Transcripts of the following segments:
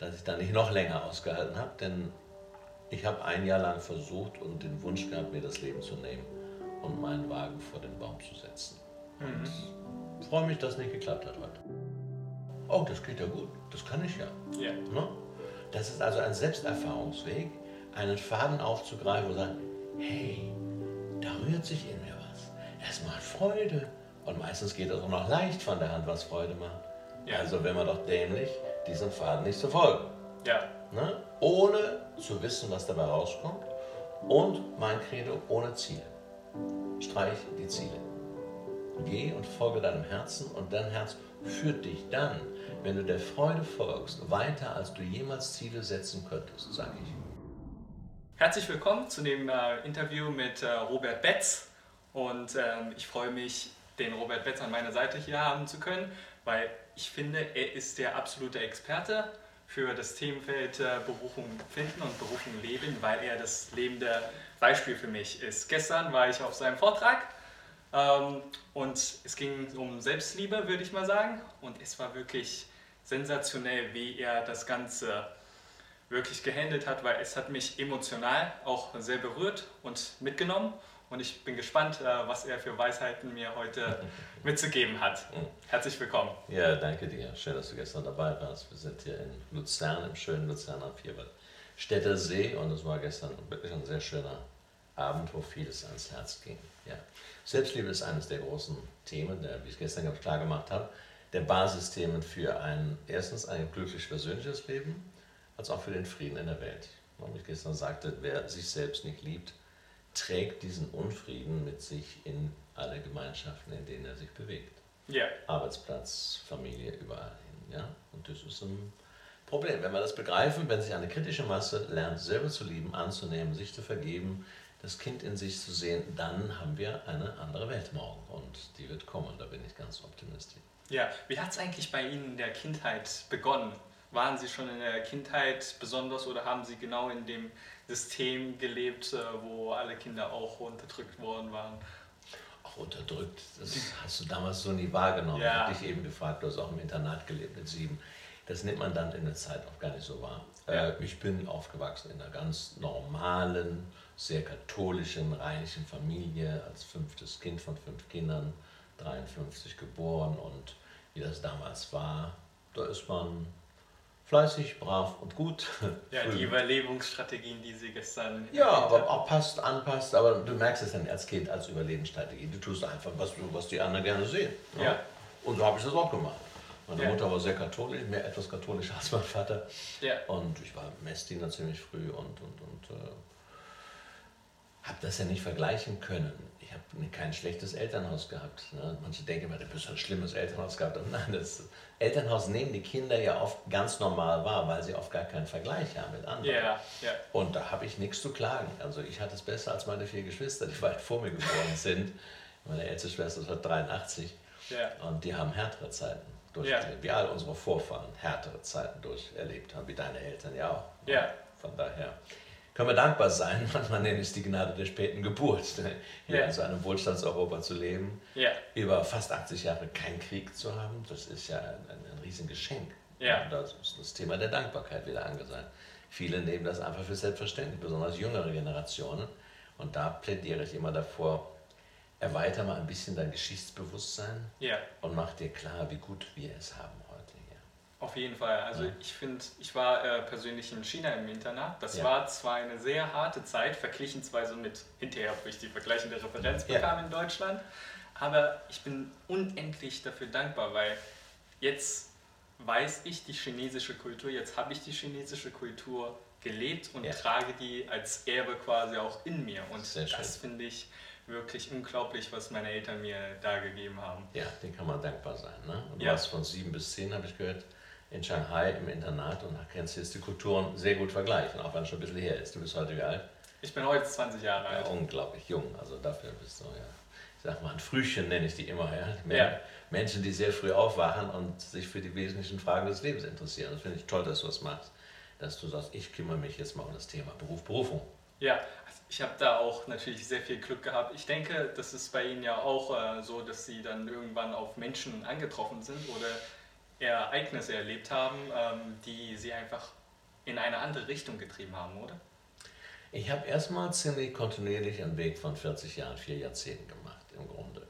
dass ich da nicht noch länger ausgehalten habe, denn ich habe ein Jahr lang versucht und den Wunsch gehabt, mir das Leben zu nehmen und meinen Wagen vor den Baum zu setzen. Und ich freue mich, dass es nicht geklappt hat heute. Oh, das geht ja gut, das kann ich ja. Ja. Ne? Das ist also ein Selbsterfahrungsweg, einen Faden aufzugreifen und sagen, hey, da rührt sich in mir was. Es macht Freude. Und meistens geht es auch noch leicht von der Hand, was Freude macht. Ja. Also wenn man doch dämlich, diesem Faden nicht zu folgen. Ja. Ne? Ohne zu wissen, was dabei rauskommt. Und mein Credo, ohne Ziel. Streich die Ziele. Geh und folge deinem Herzen und dein Herz führt dich dann, wenn du der Freude folgst, weiter, als du jemals Ziele setzen könntest, sage ich. Herzlich willkommen zu dem äh, Interview mit äh, Robert Betz. Und ähm, ich freue mich, den Robert Betz an meiner Seite hier haben zu können, weil ich finde, er ist der absolute Experte für das Themenfeld äh, Berufung finden und Berufung leben, weil er das lebende Beispiel für mich ist. Gestern war ich auf seinem Vortrag ähm, und es ging um Selbstliebe, würde ich mal sagen. Und es war wirklich sensationell, wie er das Ganze wirklich gehandelt hat, weil es hat mich emotional auch sehr berührt und mitgenommen. Und ich bin gespannt, äh, was er für Weisheiten mir heute mitzugeben hat. Herzlich willkommen. Ja, danke dir. Schön, dass du gestern dabei warst. Wir sind hier in Luzern, im schönen Luzern am Vierwaldstätter See und es war gestern wirklich ein sehr schöner Abend, wo vieles ans Herz ging. Ja. Selbstliebe ist eines der großen Themen, der, wie ich gestern ganz klar gemacht habe, der Basisthemen für ein, erstens ein glücklich persönliches Leben, als auch für den Frieden in der Welt. Und ich gestern sagte, wer sich selbst nicht liebt, trägt diesen Unfrieden mit sich in alle Gemeinschaften, in denen er sich bewegt. Ja, Arbeitsplatz, Familie, überall hin. Ja? Und das ist ein Problem. Wenn wir das begreifen, wenn sich eine kritische Masse lernt, selber zu lieben, anzunehmen, sich zu vergeben, das Kind in sich zu sehen, dann haben wir eine andere Welt morgen. Und die wird kommen, da bin ich ganz optimistisch. ja. Wie hat es eigentlich bei Ihnen in der Kindheit begonnen? Waren Sie schon in der Kindheit besonders oder haben Sie genau in dem System gelebt, äh, wo alle Kinder auch unterdrückt worden waren? Auch unterdrückt, das hast du damals so nie wahrgenommen. Ja. Ich habe dich eben gefragt, du hast auch im Internat gelebt mit sieben. Das nimmt man dann in der Zeit auch gar nicht so wahr. Ja. Äh, ich bin aufgewachsen in einer ganz normalen, sehr katholischen, rheinischen Familie, als fünftes Kind von fünf Kindern, 53 geboren und wie das damals war, da ist man fleißig, brav und gut. Ja, die Überlebensstrategien, die Sie gestern Ja, aber haben. auch passt, anpasst, aber du merkst es dann als Kind als Überlebensstrategie. Du tust einfach, was, du, was die anderen gerne sehen. ne? Ja. Und so habe ich das auch gemacht. Meine Ja. Mutter war sehr katholisch, mehr etwas katholischer als mein Vater. Ja. Und ich war Messdiener ziemlich früh und, und, und äh, habe das ja nicht vergleichen können. Ich habe kein schlechtes Elternhaus gehabt. Ne? Manche denken immer, du bist ein schlimmes Elternhaus gehabt. Und nein, das Elternhaus nehmen die Kinder ja oft ganz normal wahr, weil sie oft gar keinen Vergleich haben mit anderen. Ja, ja, Und da habe ich nichts zu klagen. Also ich hatte es besser als meine vier Geschwister, die weit vor mir geboren sind. Meine älteste Schwester ist heute 83 ja, und die haben härtere Zeiten durcherlebt. Wie all unsere Vorfahren härtere Zeiten durcherlebt haben, wie deine Eltern ja auch. Von daher können wir dankbar sein. Manchmal nenne ich es die Gnade der späten Geburt, hier Ja. in so einem Wohlstandseuropa zu leben, ja, über fast 80 Jahre keinen Krieg zu haben. Das ist ja ein, ein, Riesengeschenk. Ja. Und das ist das Thema der Dankbarkeit wieder angesagt. Viele nehmen das einfach für selbstverständlich, besonders jüngere Generationen. Und da plädiere ich immer davor, erweiter mal ein bisschen dein Geschichtsbewusstsein ja. und mach dir klar, wie gut wir es haben. Auf jeden Fall. Also Ja. ich finde, ich war äh, persönlich in China im Internat. Das Ja. war zwar eine sehr harte Zeit, verglichen zwar so mit hinterher, wo ich die vergleichende Referenz Ja. bekam in Deutschland, aber ich bin unendlich dafür dankbar, weil jetzt weiß ich die chinesische Kultur, jetzt habe ich die chinesische Kultur gelebt und Ja. trage die als Erbe quasi auch in mir. Und Sehr das finde ich wirklich unglaublich, was meine Eltern mir da gegeben haben. Ja, den kann man dankbar sein. Ne? Du Ja. warst von sieben bis zehn, habe ich gehört, in Shanghai im Internat und kannst jetzt die Kulturen sehr gut vergleichen, auch wenn es schon ein bisschen her ist. Du bist heute wie alt? Ich bin heute 20 Jahre Ja, alt. unglaublich jung, also dafür bist du ja. Ich sag mal, ein Frühchen nenne ich die immer, ja. Ja. Menschen, die sehr früh aufwachen und sich für die wesentlichen Fragen des Lebens interessieren. Das finde ich toll, dass du das machst. Dass du sagst, ich kümmere mich jetzt mal um das Thema Beruf, Berufung. Ja, also ich habe da auch natürlich sehr viel Glück gehabt. Ich denke, das ist bei Ihnen ja auch äh, so, dass Sie dann irgendwann auf Menschen angetroffen sind oder Ereignisse erlebt haben, ähm, die Sie einfach in eine andere Richtung getrieben haben, oder? Ich habe erstmal ziemlich kontinuierlich einen Weg von 40 Jahren, vier Jahrzehnten gemacht im Grunde.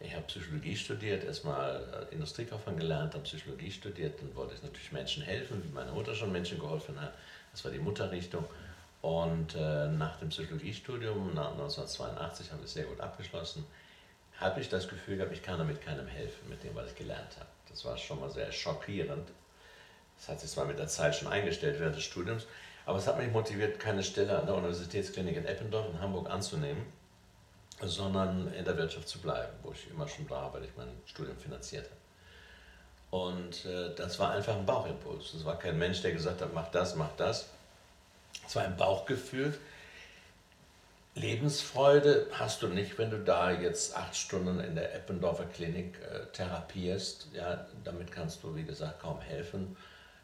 Ich habe Psychologie studiert, erstmal äh, Industriekaufmann gelernt, habe Psychologie studiert, dann wollte ich natürlich Menschen helfen, wie meine Mutter schon Menschen geholfen hat. Das war die Mutterrichtung. Und äh, nach dem Psychologiestudium, nach 1982, habe ich sehr gut abgeschlossen, habe ich das Gefühl gehabt, ich kann damit keinem helfen, mit dem, was ich gelernt habe. Das war schon mal sehr schockierend. Das hat sich zwar mit der Zeit schon eingestellt während des Studiums, aber es hat mich motiviert, keine Stelle an der Universitätsklinik in Eppendorf in Hamburg anzunehmen, sondern in der Wirtschaft zu bleiben, wo ich immer schon war, weil ich mein Studium finanziert habe. Und äh, das war einfach ein Bauchimpuls. Das war kein Mensch, der gesagt hat, mach das, mach das. Es war ein Bauchgefühl. Lebensfreude hast du nicht, wenn du da jetzt acht Stunden in der Eppendorfer Klinik äh, therapierst. Ja, damit kannst du, wie gesagt, kaum helfen.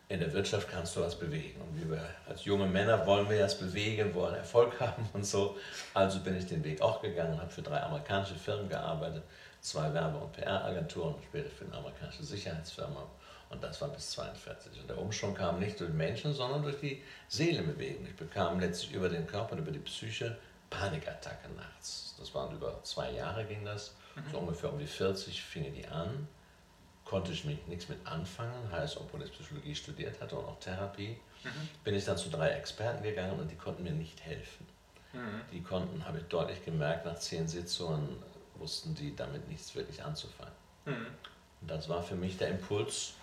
In der Wirtschaft kannst du was bewegen. Und wir als junge Männer wollen wir das bewegen, wollen Erfolg haben und so. Also bin ich den Weg auch gegangen, habe für drei amerikanische Firmen gearbeitet, zwei Werbe- und PR-Agenturen, später für eine amerikanische Sicherheitsfirma. Und das war bis 42. Und der Umschwung kam nicht durch Menschen, sondern durch die Seelenbewegung. Ich bekam letztlich über den Körper und über die Psyche Panikattacke nachts. Das waren über zwei Jahre ging das. Mhm. So ungefähr um die 40 fingen die an. Konnte ich mich nichts mit anfangen, heißt, obwohl ich Psychologie studiert hatte und auch Therapie, mhm. bin ich dann zu drei Experten gegangen und die konnten mir nicht helfen. Mhm. Die konnten, habe ich deutlich gemerkt, nach zehn Sitzungen wussten die damit nichts wirklich anzufangen. Mhm. Und das war für mich der Impuls,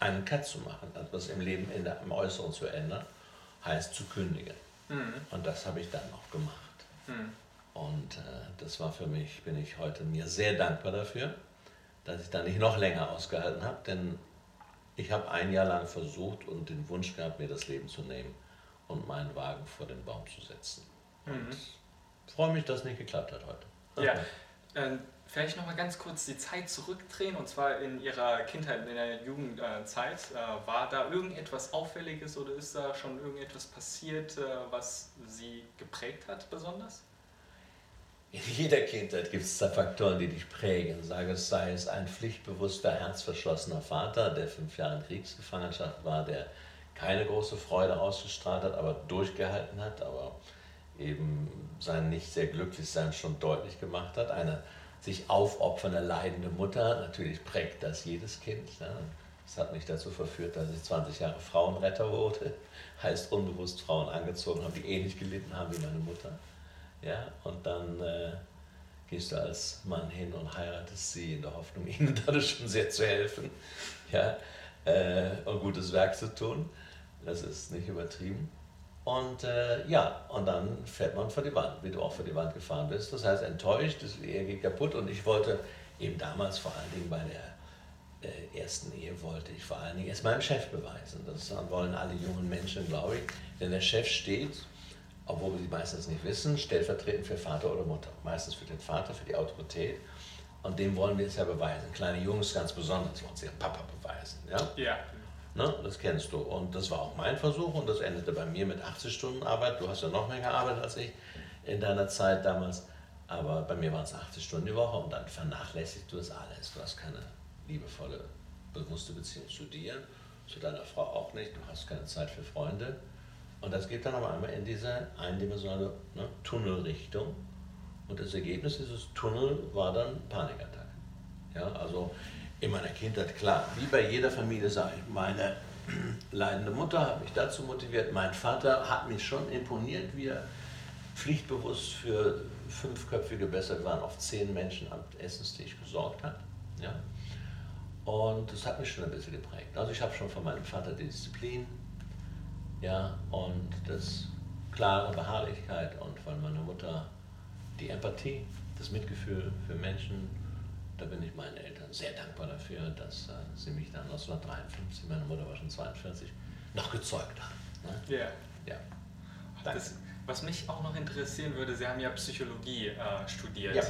einen Cut zu machen, etwas im Leben in der, im Äußeren zu ändern, heißt zu kündigen. Mhm. Und das habe ich dann auch gemacht. Mhm. Und äh, das war für mich, bin ich heute mir sehr dankbar dafür, dass ich da nicht noch länger ausgehalten habe, denn ich habe ein Jahr lang versucht und den Wunsch gehabt, mir das Leben zu nehmen und meinen Wagen vor den Baum zu setzen. Und mhm. freue mich, dass es nicht geklappt hat heute. Ja, ähm, vielleicht noch mal ganz kurz die Zeit zurückdrehen und zwar in Ihrer Kindheit, in der Jugendzeit. Äh, war da irgendetwas Auffälliges oder ist da schon irgendetwas passiert, äh, was Sie geprägt hat besonders? In jeder Kindheit gibt es da Faktoren, die dich prägen. Sage es sei es ein pflichtbewusster, herzverschlossener Vater, der fünf Jahre in Kriegsgefangenschaft war, der keine große Freude ausgestrahlt hat, aber durchgehalten hat, aber eben sein nicht sehr glücklich sein schon deutlich gemacht hat. Eine sich aufopfernde, leidende Mutter, natürlich prägt das jedes Kind. Ja. Das hat mich dazu verführt, dass ich 20 Jahre Frauenretter wurde, heißt unbewusst Frauen angezogen haben, die ähnlich gelitten haben wie meine Mutter. Ja, und dann äh, gehst du als Mann hin und heiratest sie in der Hoffnung, ihnen dadurch schon sehr zu helfen ja, äh, und gutes Werk zu tun. Das ist nicht übertrieben. Und äh, ja, und dann fährt man vor die Wand, wie du auch vor die Wand gefahren bist. Das heißt, enttäuscht, das Ehe geht kaputt. Und ich wollte eben damals vor allen Dingen bei der äh, ersten Ehe, wollte ich vor allen Dingen erst meinem Chef beweisen. Das wollen alle jungen Menschen, glaube ich. Denn der Chef steht, obwohl wir die meistens nicht wissen, stellvertretend für Vater oder Mutter. Meistens für den Vater, für die Autorität. Und dem wollen wir es ja beweisen. Kleine Jungs ganz besonders wollen sie ihren Papa beweisen. Ja? ja. Ne? Das kennst du. Und das war auch mein Versuch und das endete bei mir mit 80 Stunden Arbeit. Du hast ja noch mehr gearbeitet als ich in deiner Zeit damals. Aber bei mir waren es 80 Stunden die Woche und dann vernachlässigst du das alles. Du hast keine liebevolle, bewusste Beziehung zu dir, zu deiner Frau auch nicht. Du hast keine Zeit für Freunde. Und das geht dann aber einmal in diese eindimensionale ne, Tunnelrichtung. Und das Ergebnis dieses Tunnel war dann Panikattacke. Ja, also in meiner Kindheit, klar, wie bei jeder Familie sage ich, meine leidende Mutter hat mich dazu motiviert, mein Vater hat mich schon imponiert, wie er pflichtbewusst für fünfköpfige, besser waren auf zehn Menschen am Essenstisch gesorgt hat. Ja? Und das hat mich schon ein bisschen geprägt. Also ich habe schon von meinem Vater die Disziplin ja, und das klare Beharrlichkeit und von meiner Mutter die Empathie, das Mitgefühl für Menschen, da bin ich meinen Eltern sehr dankbar dafür, dass äh, sie mich dann 1953, meine Mutter war schon 42, noch gezeugt haben. Ne? Yeah. Ja. Das, was mich auch noch interessieren würde, Sie haben ja Psychologie äh, studiert. Ja.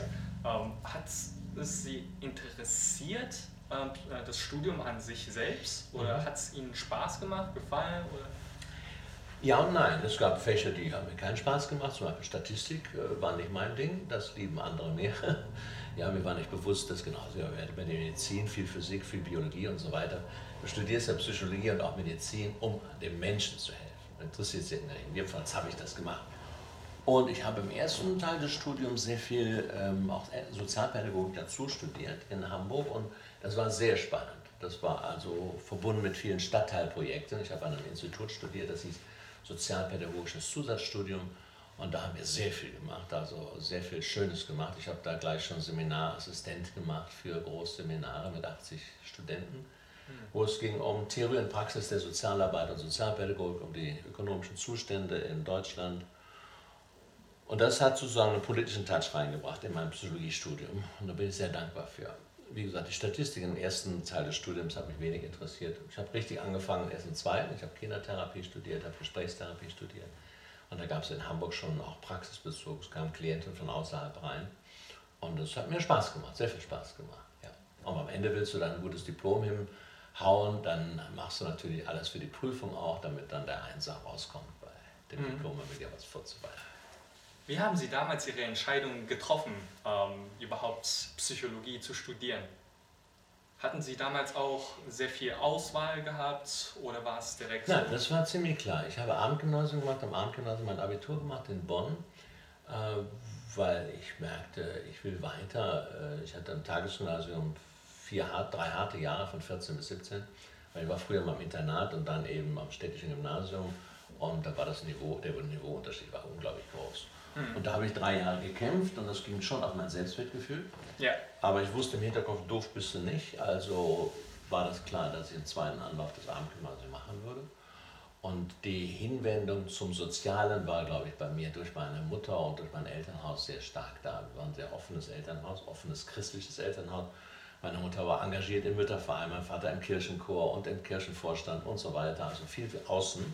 Ähm, hat es Sie interessiert, ähm, äh, das Studium an sich selbst? Oder mhm. hat es Ihnen Spaß gemacht, gefallen? Oder? Ja und nein. Es gab Fächer, die haben mir keinen Spaß gemacht. Zum Beispiel Statistik äh, war nicht mein Ding. Das lieben andere mehr. Ja, mir war nicht bewusst, dass genauso ja, bei der Medizin viel Physik, viel Biologie und so weiter, studierst ja Psychologie und auch Medizin, um dem Menschen zu helfen. Interessiert sich in Jedenfalls habe ich das gemacht. Und ich habe im ersten Teil des Studiums sehr viel ähm, auch Sozialpädagogik dazu studiert in Hamburg und das war sehr spannend. Das war also verbunden mit vielen Stadtteilprojekten. Ich habe an einem Institut studiert, das hieß Sozialpädagogisches Zusatzstudium. Und da haben wir sehr viel gemacht, also sehr viel Schönes gemacht. Ich habe da gleich schon Seminarassistent gemacht für Großseminare mit 80 Studenten, wo es ging um Theorie und Praxis der Sozialarbeit und Sozialpädagogik, um die ökonomischen Zustände in Deutschland. Und das hat sozusagen einen politischen Touch reingebracht in mein Psychologiestudium. Und da bin ich sehr dankbar für wie gesagt, die Statistik im ersten Teil des Studiums hat mich wenig interessiert. Ich habe richtig angefangen im ersten zweiten. Ich habe Kindertherapie studiert, habe Gesprächstherapie studiert. Und da gab es in Hamburg schon auch Praxisbezug. Es kamen Klienten von außerhalb rein. Und es hat mir Spaß gemacht, sehr viel Spaß gemacht. Ja. Und am Ende willst du dann ein gutes Diplom hinhauen, dann machst du natürlich alles für die Prüfung auch, damit dann der Einser rauskommt bei dem mhm. Diplom, mit dir was vorzuweisen. Wie haben Sie damals Ihre Entscheidung getroffen, ähm, überhaupt Psychologie zu studieren? Hatten Sie damals auch sehr viel Auswahl gehabt oder war es direkt so? Nein, das war ziemlich klar. Ich habe Abendgymnasium gemacht, am Abendgymnasium mein Abitur gemacht in Bonn, äh, weil ich merkte, ich will weiter. Äh, ich hatte am Tagesgymnasium vier, drei harte Jahre von 14 bis 17, weil ich war früher mal im Internat und dann eben am städtischen Gymnasium und da war das Niveau, der Niveauunterschied war unglaublich groß. Mhm. Und da habe ich drei Jahre gekämpft und das ging schon auf mein Selbstwertgefühl. Ja. Aber ich wusste im Hinterkopf, doof bist du nicht. Also war das klar, dass ich einen zweiten Anlauf des Abendgymnasiums machen würde. Und die Hinwendung zum Sozialen war, glaube ich, bei mir durch meine Mutter und durch mein Elternhaus sehr stark da. Wir waren ein sehr offenes Elternhaus, offenes christliches Elternhaus. Meine Mutter war engagiert im Mütterverein, mein Vater im Kirchenchor und im Kirchenvorstand und so weiter. Also viel für außen.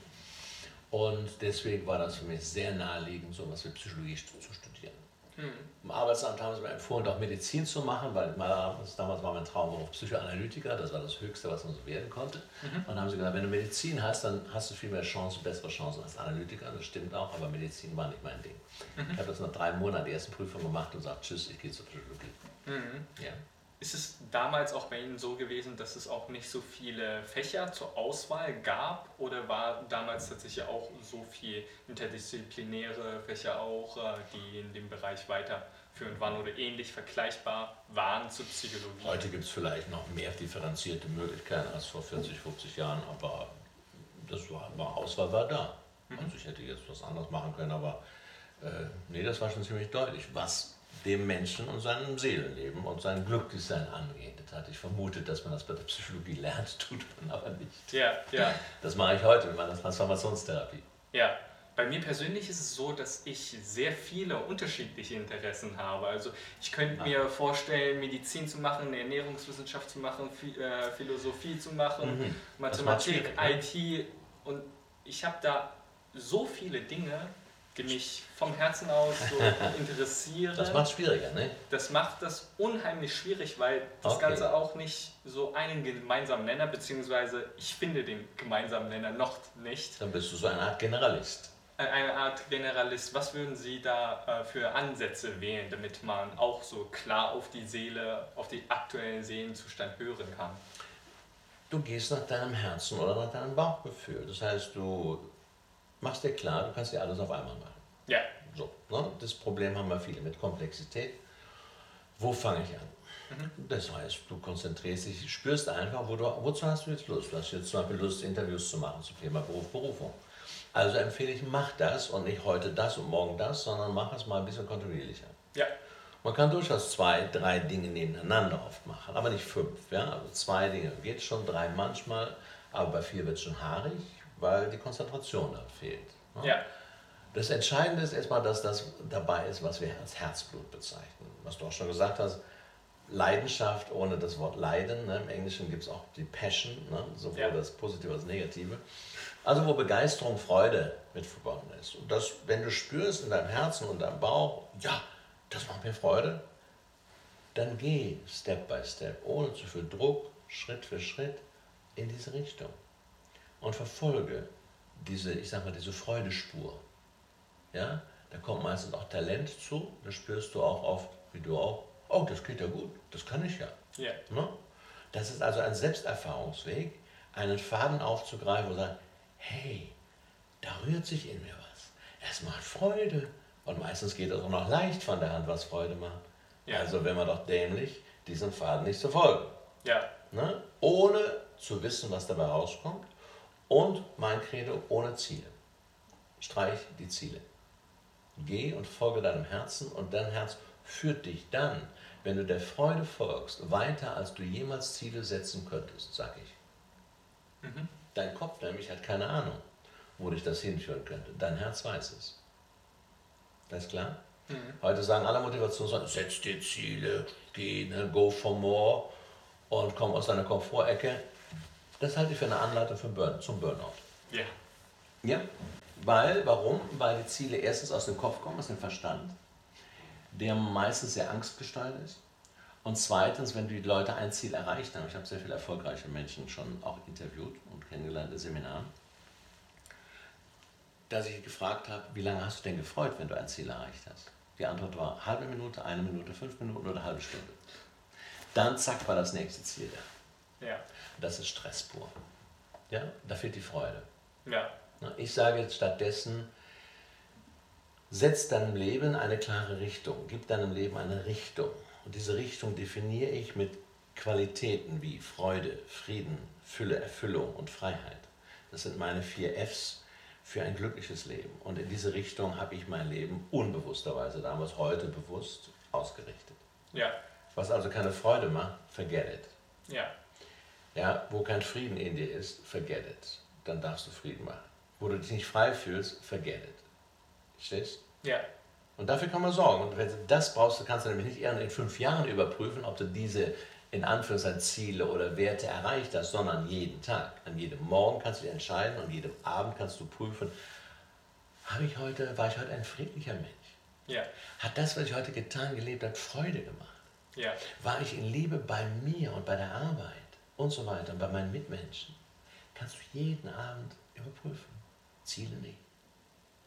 Und deswegen war das für mich sehr naheliegend, so etwas wie Psychologie zu studieren. Mhm. Im Arbeitsamt haben sie mir empfohlen, auch Medizin zu machen, weil damals war mein Traum Psychoanalytiker, das war das Höchste, was man so werden konnte. Mhm. Und dann haben sie gesagt, wenn du Medizin hast, dann hast du viel mehr Chancen, bessere Chancen als Analytiker. Das stimmt auch, aber Medizin war nicht mein Ding. Mhm. Ich habe das nach drei Monaten die ersten Prüfungen gemacht und gesagt, tschüss, ich gehe zur Psychologie. Mhm. Ja. Ist es damals auch bei Ihnen so gewesen, dass es auch nicht so viele Fächer zur Auswahl gab? Oder war damals tatsächlich auch so viel interdisziplinäre Fächer auch, äh, die in dem Bereich weiterführend waren oder ähnlich vergleichbar waren zur Psychologie? Heute gibt es vielleicht noch mehr differenzierte Möglichkeiten als vor 40, 50 Jahren, aber das war, war Auswahl war da. Mhm. Also ich hätte jetzt was anderes machen können, aber äh, nee, das war schon ziemlich deutlich. Was dem Menschen und seinem Seelenleben und seinem Glücklichsein angeht. Das hatte ich vermutet, dass man das bei der Psychologie lernt, tut man aber nicht. Ja, ja. Das mache ich heute mit meiner Transformationstherapie. Ja, bei mir persönlich ist es so, dass ich sehr viele unterschiedliche Interessen habe. Also ich könnte ja. mir vorstellen, Medizin zu machen, Ernährungswissenschaft zu machen, äh, Philosophie zu machen, mhm. Mathematik, IT und ich habe da so viele Dinge, mich vom Herzen aus so interessieren. Das macht es schwieriger, ne? Das macht das unheimlich schwierig, weil das okay. Ganze auch nicht so einen gemeinsamen Nenner, beziehungsweise ich finde den gemeinsamen Nenner noch nicht. Dann bist du so eine Art Generalist. Eine Art Generalist. Was würden Sie da äh, für Ansätze wählen, damit man auch so klar auf die Seele, auf den aktuellen Seelenzustand hören kann? Du gehst nach deinem Herzen oder nach deinem Bauchgefühl. Das heißt, du machst dir klar, du kannst dir alles auf einmal machen. Ja. So, ne? Das Problem haben wir viele mit Komplexität. Wo fange ich an? Mhm. Das heißt, du konzentrierst dich, spürst einfach, wo du, wozu hast du jetzt Lust? Du hast jetzt zum Beispiel Lust, Interviews zu machen zum Thema Beruf, Berufung. Also empfehle ich, mach das und nicht heute das und morgen das, sondern mach es mal ein bisschen kontinuierlicher. Ja. Man kann durchaus zwei, drei Dinge nebeneinander oft machen, aber nicht fünf. Ja? Also zwei Dinge geht schon, drei manchmal, aber bei vier wird es schon haarig weil die Konzentration da fehlt. Ne? Ja. Das Entscheidende ist erstmal, dass das dabei ist, was wir als Herzblut bezeichnen. Was du auch schon gesagt hast, Leidenschaft ohne das Wort Leiden. Ne? Im Englischen gibt es auch die Passion, ne? sowohl ja. das Positive als das Negative. Also wo Begeisterung, Freude mit verbunden ist. Und das, wenn du spürst in deinem Herzen und deinem Bauch, ja, das macht mir Freude, dann geh Step by Step, ohne zu viel Druck, Schritt für Schritt in diese Richtung und verfolge diese, ich sag mal, diese Freudespur. Ja, da kommt meistens auch Talent zu, da spürst du auch oft, wie du auch, oh, das geht ja gut, das kann ich ja. Yeah. Ne? Das ist also ein Selbsterfahrungsweg, einen Faden aufzugreifen und sagen, hey, da rührt sich in mir was. Es macht Freude. Und meistens geht es auch noch leicht von der Hand, was Freude macht. Ja. Also wenn man doch dämlich, diesen Faden nicht zu folgen. Ja. Ne? Ohne zu wissen, was dabei rauskommt. Und mein Credo, ohne Ziele. Streich die Ziele. Geh und folge deinem Herzen und dein Herz führt dich dann, wenn du der Freude folgst, weiter, als du jemals Ziele setzen könntest, sag ich. Mhm. Dein Kopf nämlich hat keine Ahnung, wo dich das hinführen könnte. Dein Herz weiß es. Das ist klar? Mhm. Heute sagen alle Motivationen, setz dir Ziele, geh, ne, go for more und komm aus deiner Komfortecke. Das halte ich für eine Anleitung für Burn, zum Burnout. Ja. Ja, weil, warum? Weil die Ziele erstens aus dem Kopf kommen, aus dem Verstand, der meistens sehr angstgesteuert ist. Und zweitens, wenn die Leute ein Ziel erreicht haben, ich habe sehr viele erfolgreiche Menschen schon auch interviewt und kennengelernt in Seminaren, dass ich gefragt habe, wie lange hast du denn gefreut, wenn du ein Ziel erreicht hast? Die Antwort war halbe Minute, eine Minute, fünf Minuten oder eine halbe Stunde. Dann zack war das nächste Ziel da. Ja. Das ist Stress pur. Ja, da fehlt die Freude. Ja. Ich sage jetzt stattdessen, setz deinem Leben eine klare Richtung, gib deinem Leben eine Richtung. Und diese Richtung definiere ich mit Qualitäten wie Freude, Frieden, Fülle, Erfüllung und Freiheit. Das sind meine vier Fs für ein glückliches Leben. Und in diese Richtung habe ich mein Leben unbewussterweise damals, heute bewusst ausgerichtet. Ja. Was also keine Freude macht, forget it. Ja. Ja, wo kein Frieden in dir ist, forget it. Dann darfst du Frieden machen. Wo du dich nicht frei fühlst, forget it. Verstehst? Ja. Und dafür kann man sorgen. Und wenn du das brauchst, du kannst du nämlich nicht eher in fünf Jahren überprüfen, ob du diese in Anführungszeichen Ziele oder Werte erreicht hast, sondern jeden Tag. An jedem Morgen kannst du entscheiden und jedem Abend kannst du prüfen, habe ich heute, war ich heute ein friedlicher Mensch? Ja. Hat das, was ich heute getan, gelebt hat, Freude gemacht? Ja. War ich in Liebe bei mir und bei der Arbeit und so weiter und bei meinen Mitmenschen? Kannst du jeden Abend überprüfen. Ziele nicht.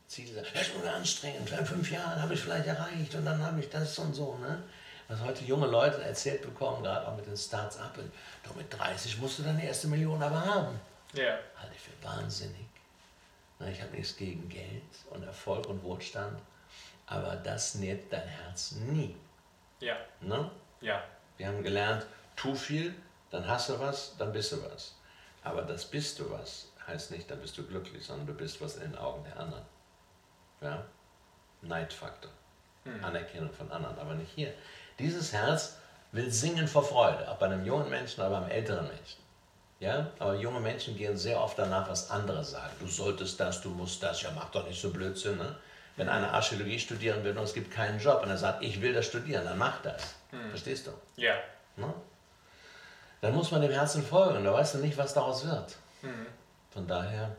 Ziele sagen, das ist nur anstrengend, in fünf Jahren habe ich vielleicht erreicht und dann habe ich das und so. Ne? was heute junge Leute erzählt bekommen, gerade auch mit den Starts-up, doch mit 30 musst du deine erste Million aber haben. Ja. Halte ich für wahnsinnig. Ich habe nichts gegen Geld und Erfolg und Wohlstand, aber das nährt dein Herz nie. Ja. Ne? Ja. Wir haben gelernt, tu viel, dann hast du was, dann bist du was. Aber das bist du was heißt nicht, dann bist du glücklich, sondern du bist was in den Augen der anderen. Ja? Neidfaktor. Hm. Anerkennung von anderen, aber nicht hier. Dieses Herz will singen vor Freude, auch bei einem jungen Menschen, aber beim älteren Menschen. Ja, aber junge Menschen gehen sehr oft danach, was andere sagen. Du solltest das, du musst das, ja mach doch nicht so Blödsinn. Ne? Wenn einer Archäologie studieren will und es gibt keinen Job und er sagt, ich will das studieren, dann mach das. Hm. Verstehst du? Ja. Ne? Dann muss man dem Herzen folgen, da weißt du nicht, was daraus wird. Hm. Von daher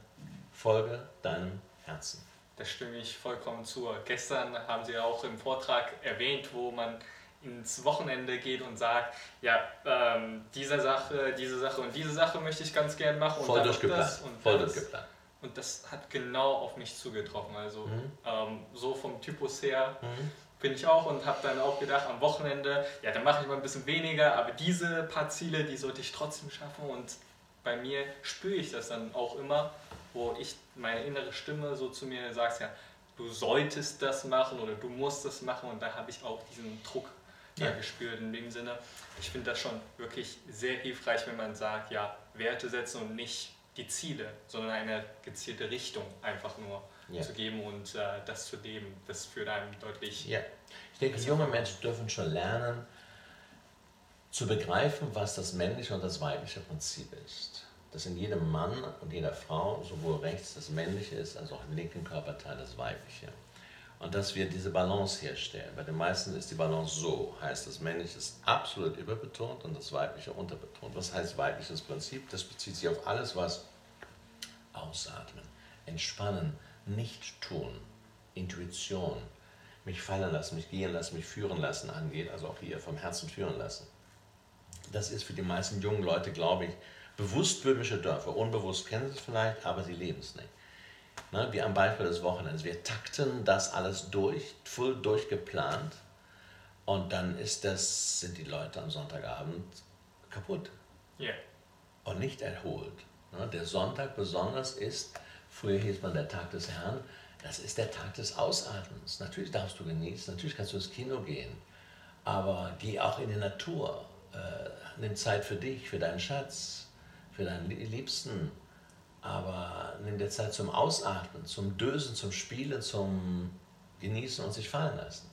folge deinem Herzen. Da stimme ich vollkommen zu. Gestern haben Sie auch im Vortrag erwähnt, wo man ins Wochenende geht und sagt, ja, ähm, diese Sache, diese Sache und diese Sache möchte ich ganz gern machen. Voll durchgeplant. Das und Voll das. durchgeplant. Und das hat genau auf mich zugetroffen. Also mhm. ähm, so vom Typus her mhm. Bin ich auch und habe dann auch gedacht, am Wochenende, ja, dann mache ich mal ein bisschen weniger, aber diese paar Ziele, die sollte ich trotzdem schaffen. Und bei mir spüre ich das dann auch immer, wo ich meine innere Stimme so zu mir sagt, ja, du solltest das machen oder du musst das machen. Und da habe ich auch diesen Druck ja. gespürt. In dem Sinne, ich finde das schon wirklich sehr hilfreich, wenn man sagt, ja, Werte setzen und nicht die Ziele, sondern eine gezielte Richtung einfach nur ja. zu geben und äh, das zu leben. Das führt einem deutlich. Ja, ich denke, junge Menschen dürfen schon lernen, zu begreifen, was das männliche und das weibliche Prinzip ist. Dass in jedem Mann und jeder Frau sowohl rechts das männliche ist, als auch im linken Körperteil das weibliche und dass wir diese Balance herstellen. Bei den meisten ist die Balance so, heißt das männliche ist absolut überbetont und das weibliche unterbetont. Was heißt weibliches Prinzip? Das bezieht sich auf alles, was ausatmen, entspannen, nicht tun, Intuition, mich fallen lassen, mich gehen lassen, mich führen lassen angeht, also auch hier vom Herzen führen lassen. Das ist für die meisten jungen Leute, glaube ich, bewusst böhmische Dörfer. Unbewusst kennen sie es vielleicht, aber sie leben es nicht. Ne, wie am Beispiel des Wochenends. Wir takten das alles durch, voll durchgeplant. Und dann ist das, sind die Leute am Sonntagabend kaputt. Yeah. Und nicht erholt. Ne, der Sonntag besonders ist, früher hieß man der Tag des Herrn, das ist der Tag des Ausatmens. Natürlich darfst du genießen, natürlich kannst du ins Kino gehen, aber geh auch in die Natur, äh, nimm Zeit für dich, für deinen Schatz, für deinen Liebsten, aber nimm dir Zeit zum Ausatmen, zum Dösen, zum Spielen, zum Genießen und sich fallen lassen.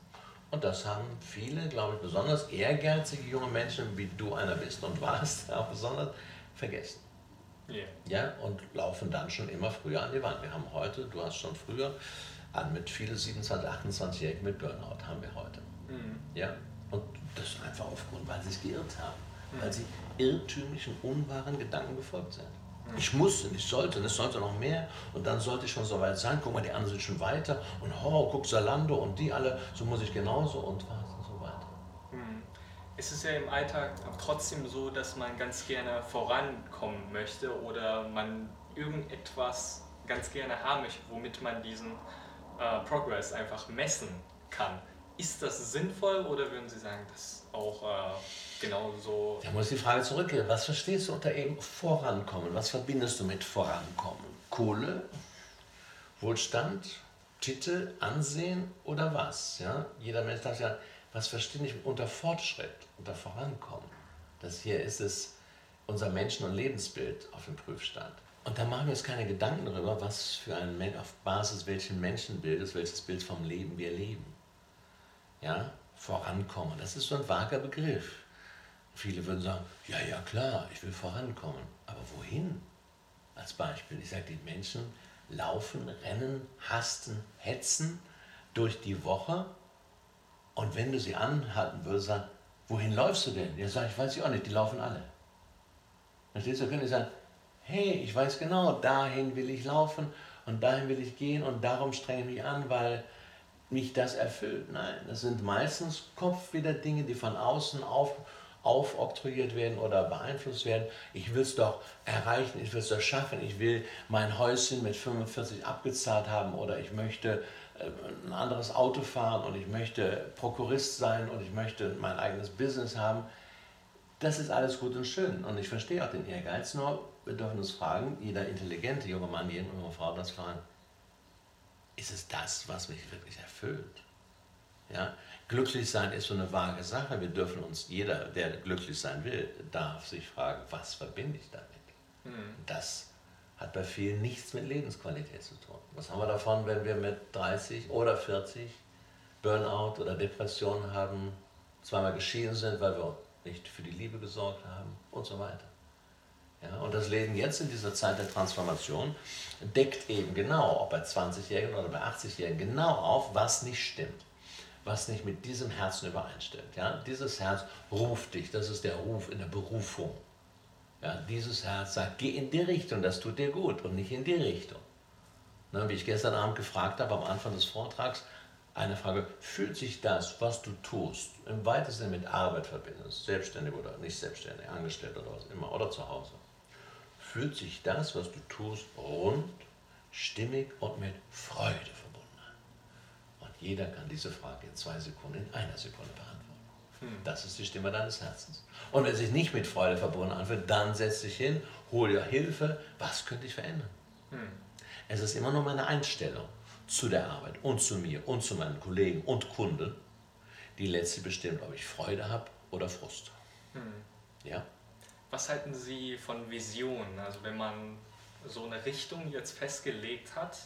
Und das haben viele, glaube ich, besonders ehrgeizige junge Menschen, wie du einer bist und warst, auch besonders vergessen. Yeah. Ja, und laufen dann schon immer früher an die Wand. Wir haben heute, du hast schon früher, an mit vielen 27, 28-Jährigen mit Burnout haben wir heute. Mhm. Ja, und das einfach aufgrund, weil sie sich geirrt haben, mhm. weil sie irrtümlichen, unwahren Gedanken gefolgt sind. Mhm. Ich musste, ich sollte, und es sollte noch mehr und dann sollte ich schon so weit sein. Guck mal, die anderen sind schon weiter und oh, guck Salando und die alle, so muss ich genauso und was und so weiter. Mhm. Es ist ja im Alltag trotzdem so, dass man ganz gerne vorankommen möchte oder man irgendetwas ganz gerne haben möchte, womit man diesen äh, Progress einfach messen kann. Ist das sinnvoll oder würden Sie sagen, das auch äh, genauso. Da muss die Frage zurückgehen. Was verstehst du unter eben vorankommen? Was verbindest du mit vorankommen? Kohle, Wohlstand, Titel, Ansehen oder was? Ja? Jeder Mensch darf ja, was verstehe ich unter Fortschritt, unter Vorankommen? Das hier ist es, unser Menschen- und Lebensbild auf dem Prüfstand. Und da machen wir uns keine Gedanken darüber, was für ein Mensch, auf Basis welchen Menschenbildes, welches Bild vom Leben wir leben. Ja? Vorankommen, das ist so ein vager Begriff. Viele würden sagen, ja, ja klar, ich will vorankommen. Aber wohin? Als Beispiel, ich sage, die Menschen laufen, rennen, hasten, hetzen durch die Woche. Und wenn du sie anhalten würdest, sagen, wohin läufst du denn? Ja, sag ich, weiß ich auch nicht, die laufen alle. Verstehst du, können die sagen, hey, ich weiß genau, dahin will ich laufen und dahin will ich gehen und darum strenge ich mich an, weil mich das erfüllt. Nein, das sind meistens Kopf wieder Dinge, die von außen auf, aufoktroyiert werden oder beeinflusst werden. Ich will es doch erreichen, ich will es doch schaffen, ich will mein Häuschen mit 45 abgezahlt haben oder ich möchte ein anderes Auto fahren und ich möchte Prokurist sein und ich möchte mein eigenes Business haben. Das ist alles gut und schön und ich verstehe auch den Ehrgeiz, nur wir dürfen uns fragen, jeder intelligente junge Mann, jede junge Frau das fragen, ist es das, was mich wirklich erfüllt? Ja? Glücklich sein ist so eine vage Sache. Wir dürfen uns, jeder, der glücklich sein will, darf sich fragen, was verbinde ich damit? Mhm. Das hat bei vielen nichts mit Lebensqualität zu tun. Was haben wir davon, wenn wir mit 30 oder 40 Burnout oder Depression haben, zweimal geschieden sind, weil wir nicht für die Liebe gesorgt haben und so weiter? Ja, und das Leben jetzt in dieser Zeit der Transformation deckt eben genau, ob bei 20-Jährigen oder bei 80-Jährigen, genau auf, was nicht stimmt, was nicht mit diesem Herzen übereinstimmt. Ja? Dieses Herz ruft dich, das ist der Ruf in der Berufung. Ja, dieses Herz sagt, geh in die Richtung, das tut dir gut und nicht in die Richtung. Na, wie ich gestern Abend gefragt habe am Anfang des Vortrags, eine Frage, fühlt sich das, was du tust, im weitesten mit Arbeit verbindest, selbstständig oder nicht selbstständig, angestellt oder was immer, oder zu Hause, fühlt sich das, was du tust, rund, stimmig und mit Freude verbunden an. Und jeder kann diese Frage in zwei Sekunden, in einer Sekunde beantworten. Hm. Das ist die Stimme deines Herzens. Und wenn sich nicht mit Freude verbunden anfühlt, dann setz dich hin, hol dir Hilfe. Was könnte ich verändern? Hm. Es ist immer nur meine Einstellung zu der Arbeit und zu mir und zu meinen Kollegen und Kunden, die letztlich bestimmt, ob ich Freude habe oder Frust. Hm. Ja? Was halten Sie von Visionen? Also wenn man so eine Richtung jetzt festgelegt hat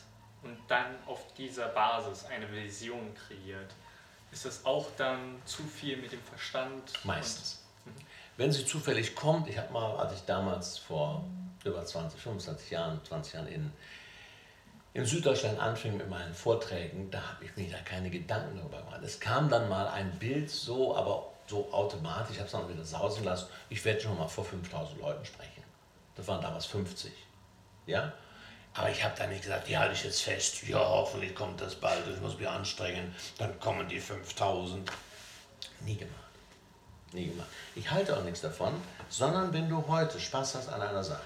und dann auf dieser Basis eine Vision kreiert, ist das auch dann zu viel mit dem Verstand? Meistens. Wenn sie zufällig kommt, ich habe mal, als ich damals vor über 20, 25 Jahren, 20 Jahren in, in Süddeutschland anfing mit meinen Vorträgen, da habe ich mir da keine Gedanken darüber gemacht. Es kam dann mal ein Bild so, aber so automatisch, ich habe es dann wieder sausen lassen, ich werde schon mal vor 5000 Leuten sprechen. Das waren damals 50. Ja? Aber ich habe da nicht gesagt, die halte ich jetzt fest, ja, hoffentlich kommt das bald, ich muss mich anstrengen, dann kommen die 5000. Nie gemacht. Nie gemacht. Ich halte auch nichts davon, sondern wenn du heute Spaß hast an einer Sache,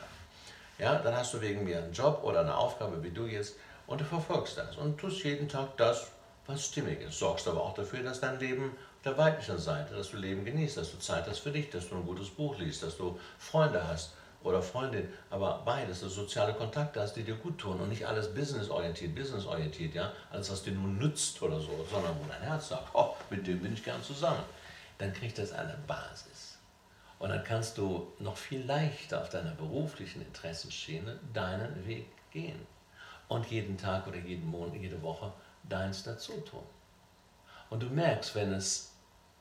ja, dann hast du wegen mir einen Job oder eine Aufgabe, wie du jetzt, und du verfolgst das und tust jeden Tag das, was stimmig ist. Sorgst aber auch dafür, dass dein Leben der weiblichen Seite, dass du Leben genießt, dass du Zeit hast für dich, dass du ein gutes Buch liest, dass du Freunde hast oder Freundin, aber beides, dass du soziale Kontakte hast, die dir gut tun und nicht alles businessorientiert, businessorientiert, ja, alles, was dir nur nützt oder so, sondern wo dein Herz sagt, oh, mit dem bin ich gern zusammen, dann kriegt das eine Basis. Und dann kannst du noch viel leichter auf deiner beruflichen Interessenschiene deinen Weg gehen und jeden Tag oder jeden Monat, jede Woche deins dazu tun. Und du merkst, wenn es,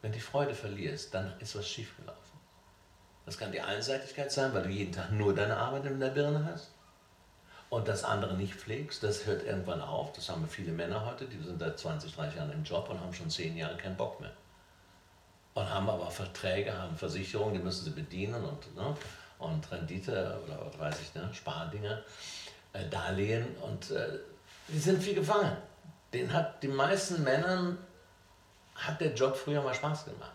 wenn die Freude verlierst, dann ist was schiefgelaufen. Das kann die Einseitigkeit sein, weil du jeden Tag nur deine Arbeit in der Birne hast und das andere nicht pflegst. Das hört irgendwann auf. Das haben viele Männer heute, die sind seit 20, 30 Jahren im Job und haben schon 10 Jahre keinen Bock mehr. Und haben aber Verträge, haben Versicherungen, die müssen sie bedienen und, ne, und Rendite oder was weiß ich, ne, Spardinge, äh, Darlehen und äh, die sind viel gefangen. Den hat den meisten Männern hat der Job früher mal Spaß gemacht.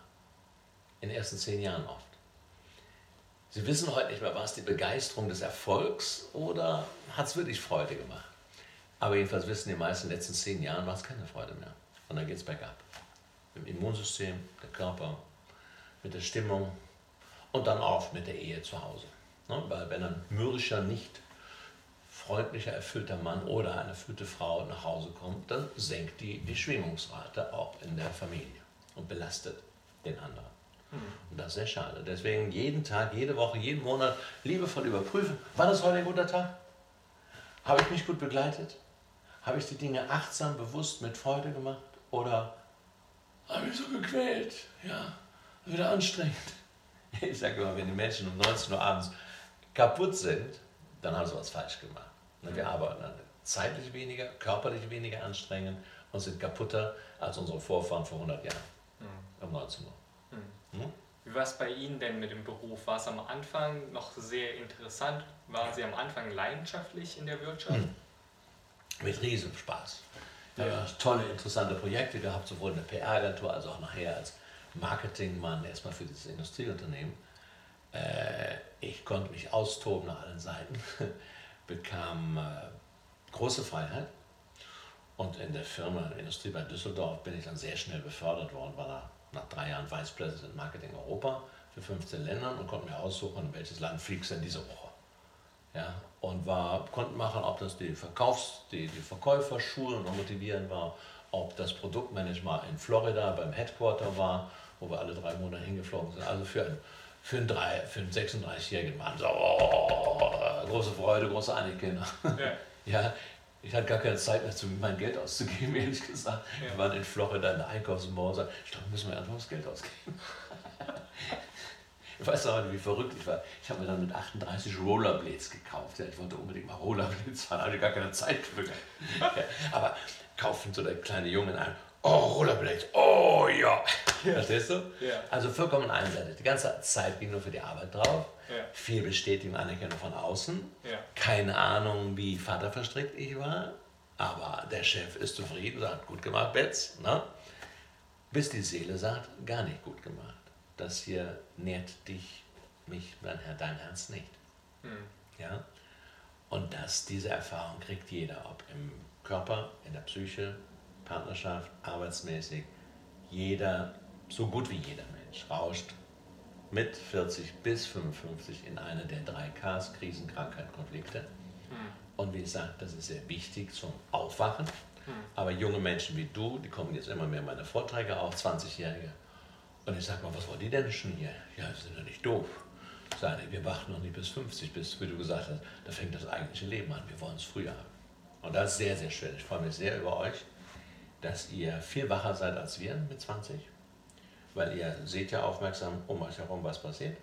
In den ersten zehn Jahren oft. Sie wissen heute nicht mehr, war es die Begeisterung des Erfolgs oder hat es wirklich Freude gemacht? Aber jedenfalls wissen die meisten, in den letzten zehn Jahren war es keine Freude mehr. Und dann geht es bergab. Dem Immunsystem, der Körper, mit der Stimmung und dann auch mit der Ehe zu Hause. Ne? Weil wenn ein mürrischer, nicht freundlicher, erfüllter Mann oder eine erfüllte Frau nach Hause kommt, dann senkt die, die Schwingungsrate auch in der Familie und belastet den anderen. Und das ist sehr schade. Deswegen jeden Tag, jede Woche, jeden Monat liebevoll überprüfen, war das heute ein guter Tag? Habe ich mich gut begleitet? Habe ich die Dinge achtsam, bewusst, mit Freude gemacht? Oder habe ich so gequält? Ja, wieder anstrengend. Ich sage immer, wenn die Menschen um 19 Uhr abends kaputt sind, dann haben sie was falsch gemacht. Wir arbeiten dann zeitlich weniger, körperlich weniger anstrengend und sind kaputter als unsere Vorfahren vor 100 Jahren um 19 Uhr. Wie war es bei Ihnen denn mit dem Beruf? War es am Anfang noch sehr interessant? Waren Sie am Anfang leidenschaftlich in der Wirtschaft? Hm. Mit Riesenspaß. Ja. Ja, tolle, interessante Projekte gehabt, sowohl in der PR-Agentur als auch nachher als Marketingmann erstmal für dieses Industrieunternehmen. Äh, ich konnte mich austoben nach allen Seiten, bekam äh, große Freiheit und in der Firma, Industrie bei Düsseldorf, bin ich dann sehr schnell befördert worden, war da nach drei Jahren Vice President Marketing Europa für 15 Ländern und konnte mir aussuchen, in welches Land fliegst du in diese Woche. Ja, und war, konnten machen, ob das die, Verkaufs-, die, die Verkäufer schulen und motivieren war, ob das Produktmanagement in Florida beim Headquarter war, wo wir alle drei Monate hingeflogen sind. Also für einen, für einen, für einen 36-jährigen Mann, so, oh, große Freude, große Anerkennung. Ja. ja, ich hatte gar keine Zeit mehr, mein Geld auszugeben, ehrlich gesagt. Ja. Wir waren in Florida in der Einkaufsmall und sagten, ich glaube, müssen wir einfach das Geld ausgeben. ich weiß noch wie verrückt ich war. Ich habe mir dann mit 38 Rollerblades gekauft. Ja, ich wollte unbedingt mal Rollerblades fahren, hatte gar keine Zeit für. Ja, aber kaufen so der kleine Junge ein, oh, Rollerblades, oh ja. Verstehst du? Ja. Also vollkommen einseitig. Die ganze Zeit ging nur für die Arbeit drauf. Ja. Viel Bestätigung, Anerkennung von außen. Ja. Keine Ahnung, wie vaterverstrickt ich war. Aber der Chef ist zufrieden, sagt, gut gemacht, Betz. Ne? Bis die Seele sagt, gar nicht gut gemacht. Das hier nährt dich, mich, mein Herr, dein Herz nicht. Mhm. Ja? Und das, diese Erfahrung kriegt jeder, ob im Körper, in der Psyche, Partnerschaft, arbeitsmäßig. Jeder, so gut wie jeder Mensch, rauscht mit 40 bis 55 in eine der drei Ks, Krisen, Krankheit, Konflikte. Hm. Und wie gesagt, das ist sehr wichtig zum Aufwachen. Hm. Aber junge Menschen wie du, die kommen jetzt immer mehr in meine Vorträge, auch 20-Jährige. Und ich sage mal, was wollen die denn schon hier? Ja, sie sind ja nicht doof. Sage, wir warten noch nicht bis 50, bis, wie du gesagt hast, da fängt das eigentliche Leben an. Wir wollen es früher haben. Und das ist sehr, sehr schön. Ich freue mich sehr über euch, dass ihr viel wacher seid als wir mit 20 weil ihr seht ja aufmerksam um euch herum, was passiert.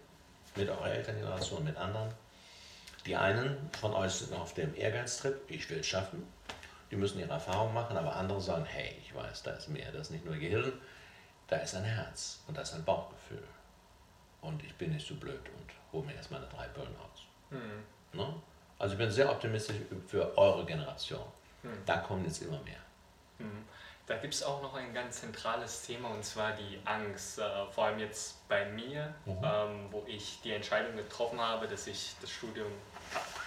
Mit eurer Elterngeneration, mit anderen. Die einen von euch sind auf dem Ehrgeiztrip, ich will es schaffen. Die müssen ihre Erfahrung machen, aber andere sagen, hey, ich weiß, da ist mehr, das ist nicht nur Gehirn, da ist ein Herz und da ist ein Bauchgefühl. Und ich bin nicht so blöd und hole mir erst meine drei Burnouts. Mhm. Ne? Also ich bin sehr optimistisch für eure Generation. Mhm. Da kommen jetzt immer mehr. Mhm. Da gibt es auch noch ein ganz zentrales Thema und zwar die Angst. Äh, vor allem jetzt bei mir, mhm. ähm, wo ich die Entscheidung getroffen habe, dass ich das Studium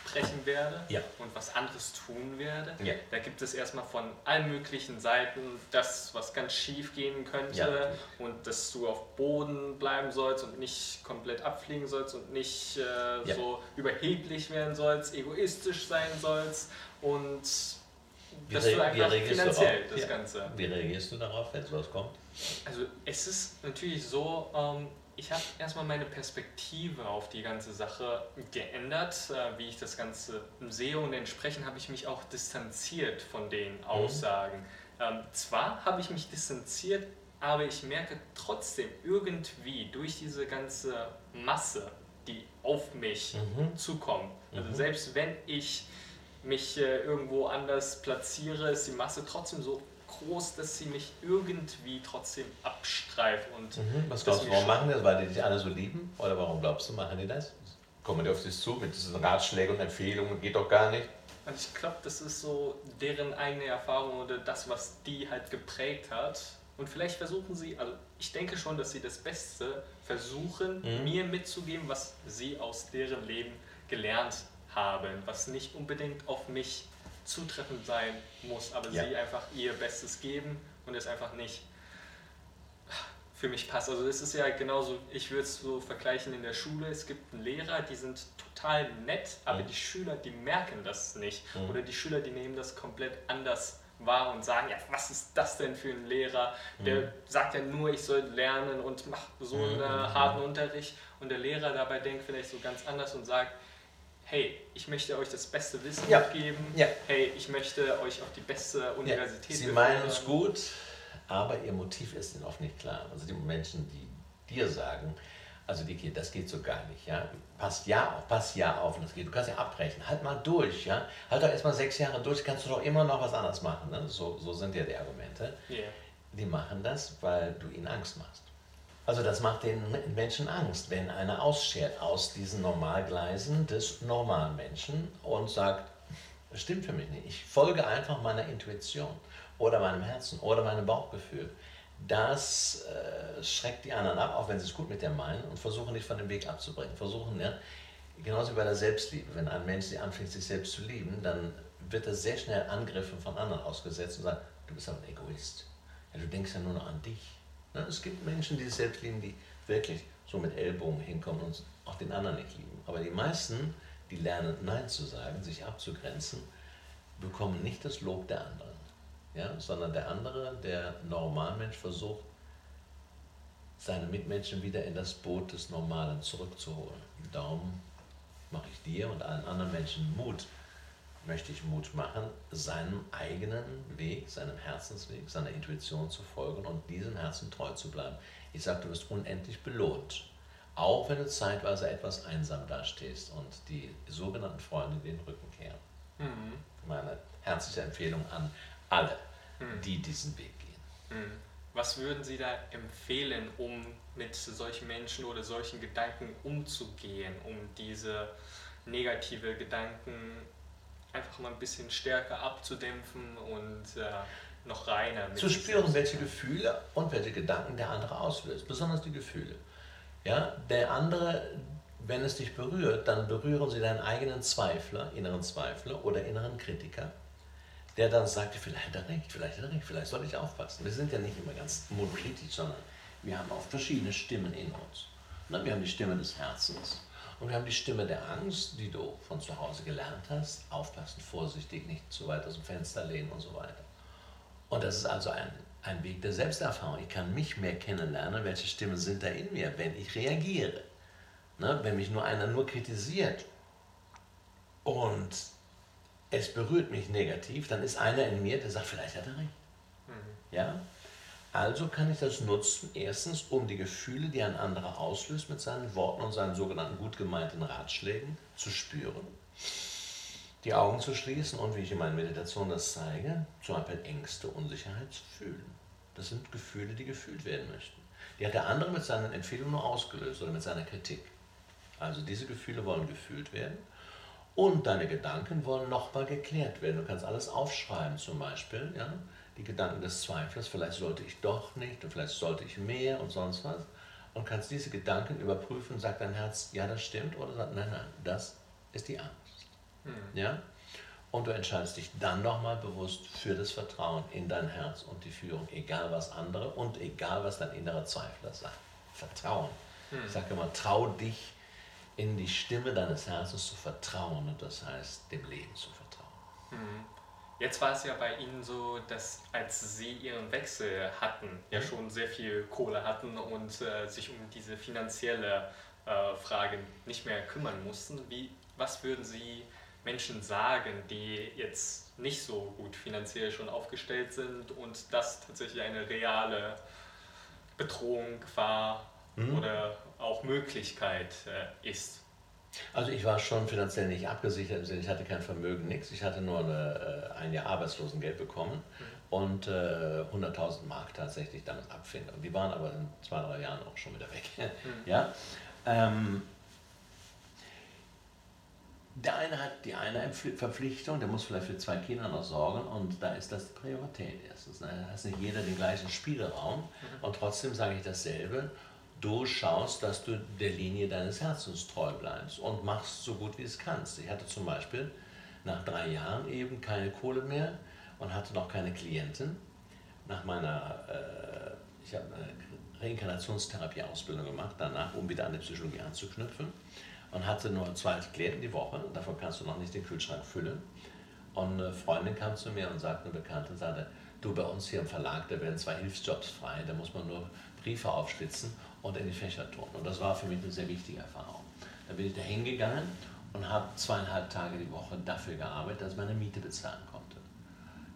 absprechen werde Ja. und was anderes tun werde. Ja. Da gibt es erstmal von allen möglichen Seiten das, was ganz schief gehen könnte Ja. und dass du auf Boden bleiben sollst und nicht komplett abfliegen sollst und nicht äh, so überheblich werden sollst, egoistisch sein sollst und Wie dass du einfach reagierst du finanziell darauf? das Ja. Ganze Wie reagierst du darauf, wenn sowas kommt? also es ist natürlich so, ähm, ich habe erstmal meine Perspektive auf die ganze Sache geändert, äh, wie ich das Ganze sehe und entsprechend habe ich mich auch distanziert von den Aussagen. Ähm, zwar habe ich mich distanziert, aber ich merke trotzdem irgendwie durch diese ganze Masse, die auf mich Mhm. zukommt, also Mhm. selbst wenn ich mich äh, irgendwo anders platziere, ist die Masse trotzdem so groß, dass sie mich irgendwie trotzdem abstreift. Und Mhm. Was glaubst du, warum machen die das? Weil die dich alle so lieben? Oder warum glaubst du, machen die das? Kommen die auf dich zu mit diesen Ratschlägen und Empfehlungen? Geht doch gar nicht. Und ich glaube, das ist so deren eigene Erfahrung oder das, was die halt geprägt hat. Und vielleicht versuchen sie, also ich denke schon, dass sie das Beste versuchen, Mhm. mir mitzugeben, was sie aus deren Leben gelernt haben, was nicht unbedingt auf mich zutreffend sein muss, aber Ja. sie einfach ihr Bestes geben und es einfach nicht für mich passt. Also es ist ja genauso, ich würde es so vergleichen in der Schule, es gibt einen Lehrer, die sind total nett, aber Mhm. die Schüler, die merken das nicht. Mhm. Oder die Schüler, die nehmen das komplett anders wahr und sagen, ja, was ist das denn für ein Lehrer? Der Mhm. sagt ja nur, ich soll lernen und macht so Mhm, einen mhm. harten Unterricht. Und der Lehrer dabei denkt vielleicht so ganz anders und sagt, hey, ich möchte euch das beste Wissen Ja. mitgeben. Ja. Hey, ich möchte euch auf die beste Universität Sie meinen es gut, aber ihr Motiv ist ihnen oft nicht klar. Also die Menschen, die dir sagen, also die das geht so gar nicht, ja. Passt ja auf, pass ja auf, und das geht. Du kannst ja abbrechen, halt mal durch, ja. Halt doch erstmal sechs Jahre durch, kannst du doch immer noch was anderes machen. Ne? So, so sind ja die Argumente. Yeah. Die machen das, weil du ihnen Angst machst. Also das macht den Menschen Angst, wenn einer ausschert aus diesen Normalgleisen des normalen Menschen und sagt, das stimmt für mich nicht. Ich folge einfach meiner Intuition oder meinem Herzen oder meinem Bauchgefühl. Das äh, schreckt die anderen ab, auch wenn sie es gut mit dir meinen und versuchen dich von dem Weg abzubringen. Versuchen, ja, genauso wie bei der Selbstliebe. Wenn ein Mensch sich anfängt, sich selbst zu lieben, dann wird er sehr schnell Angriffen von anderen ausgesetzt und sagt, du bist aber ein Egoist. Ja, du denkst ja nur noch an dich. Ne? Es gibt Menschen, die sich selbst lieben, die wirklich so mit Ellbogen hinkommen und auch den anderen nicht lieben. Aber die meisten, die lernen Nein zu sagen, sich abzugrenzen, bekommen nicht das Lob der anderen. Ja? Sondern der andere, der Normalmensch, versucht, seine Mitmenschen wieder in das Boot des Normalen zurückzuholen. Darum mache ich dir und allen anderen Menschen Mut, möchte ich Mut machen, seinem eigenen Weg, seinem Herzensweg, seiner Intuition zu folgen und diesem Herzen treu zu bleiben. Ich sage, du wirst unendlich belohnt, auch wenn du zeitweise etwas einsam dastehst und die sogenannten Freunde den Rücken kehren. Mhm. Meine herzliche Empfehlung an alle, Mhm. die diesen Weg gehen. Mhm. Was würden Sie da empfehlen, um mit solchen Menschen oder solchen Gedanken umzugehen, um diese negative Gedanken einfach mal ein bisschen stärker abzudämpfen und äh, noch reiner zu spüren, welche? Gefühle und welche Gedanken der andere auslöst, besonders die Gefühle. Ja, der andere, wenn es dich berührt, dann berühren sie deinen eigenen Zweifler, inneren Zweifler oder inneren Kritiker, der dann sagt, vielleicht hat er recht, vielleicht hat er recht, vielleicht soll ich aufpassen. Wir sind ja nicht immer ganz monokritisch, sondern wir haben auch verschiedene Stimmen in uns. Wir haben die Stimme des Herzens und wir haben die Stimme der Angst, die du von zu Hause gelernt hast. Aufpassen, vorsichtig, nicht zu weit aus dem Fenster lehnen und so weiter. Und das ist also ein, ein Weg der Selbsterfahrung. Ich kann mich mehr kennenlernen, welche Stimmen sind da in mir, wenn ich reagiere. Ne? Wenn mich nur einer nur kritisiert und es berührt mich negativ, dann ist einer in mir, der sagt, vielleicht hat er recht. Mhm. Ja? Also kann ich das nutzen, erstens, um die Gefühle, die ein anderer auslöst, mit seinen Worten und seinen sogenannten gut gemeinten Ratschlägen zu spüren, die Augen zu schließen und, wie ich in meinen Meditationen das zeige, zum Beispiel Ängste, Unsicherheit zu fühlen. Das sind Gefühle, die gefühlt werden möchten. Die hat der andere mit seinen Empfehlungen nur ausgelöst oder mit seiner Kritik. Also diese Gefühle wollen gefühlt werden und deine Gedanken wollen nochmal geklärt werden. Du kannst alles aufschreiben, zum Beispiel, ja, die Gedanken des Zweifels, vielleicht sollte ich doch nicht und vielleicht sollte ich mehr und sonst was. Und kannst diese Gedanken überprüfen, sagt dein Herz, ja, das stimmt, oder sagt, nein, nein, das ist die Angst. Ja? Und du entscheidest dich dann nochmal bewusst für das Vertrauen in dein Herz und die Führung, egal was andere und egal was dein innerer Zweifler sagt. Vertrauen. Hm. Ich sage immer, trau dich in die Stimme deines Herzens zu vertrauen und das heißt, dem Leben zu vertrauen. Hm. Jetzt war es ja bei Ihnen so, dass als Sie Ihren Wechsel hatten, ja schon sehr viel Kohle hatten und äh, sich um diese finanzielle äh, Frage nicht mehr kümmern mussten. Wie, was würden Sie Menschen sagen, die jetzt nicht so gut finanziell schon aufgestellt sind und das tatsächlich eine reale Bedrohung, Gefahr mhm. oder auch Möglichkeit äh, ist? Also ich war schon finanziell nicht abgesichert, im Sinne, ich hatte kein Vermögen, nichts. Ich hatte nur eine, äh, ein Jahr Arbeitslosengeld bekommen mhm. und äh, 100.000 Mark tatsächlich damit abfinden. Und die waren aber in zwei, drei Jahren auch schon wieder weg. Mhm. Ja? Ähm, der eine hat die eine Verpflichtung, der muss vielleicht für zwei Kinder noch sorgen und da ist das die Priorität erstens. Da hat nicht jeder den gleichen Spielraum mhm. und trotzdem sage ich dasselbe du schaust, dass du der Linie deines Herzens treu bleibst und machst so gut wie es kannst. Ich hatte zum Beispiel nach drei Jahren eben keine Kohle mehr und hatte noch keine Klienten. Nach meiner, äh, ich habe eine Reinkarnationstherapie-Ausbildung gemacht, danach, um wieder an die Psychologie anzuknüpfen und hatte nur zwei Klienten die Woche. Davon kannst du noch nicht den Kühlschrank füllen. Und eine Freundin kam zu mir und sagte, eine Bekannte sagte, du bei uns hier im Verlag, da werden zwei Hilfsjobs frei, da muss man nur Briefe aufschlitzen und in die Fächer tun. Und das war für mich eine sehr wichtige Erfahrung. Da bin ich da hingegangen und habe zweieinhalb Tage die Woche dafür gearbeitet, dass ich meine Miete bezahlen konnte.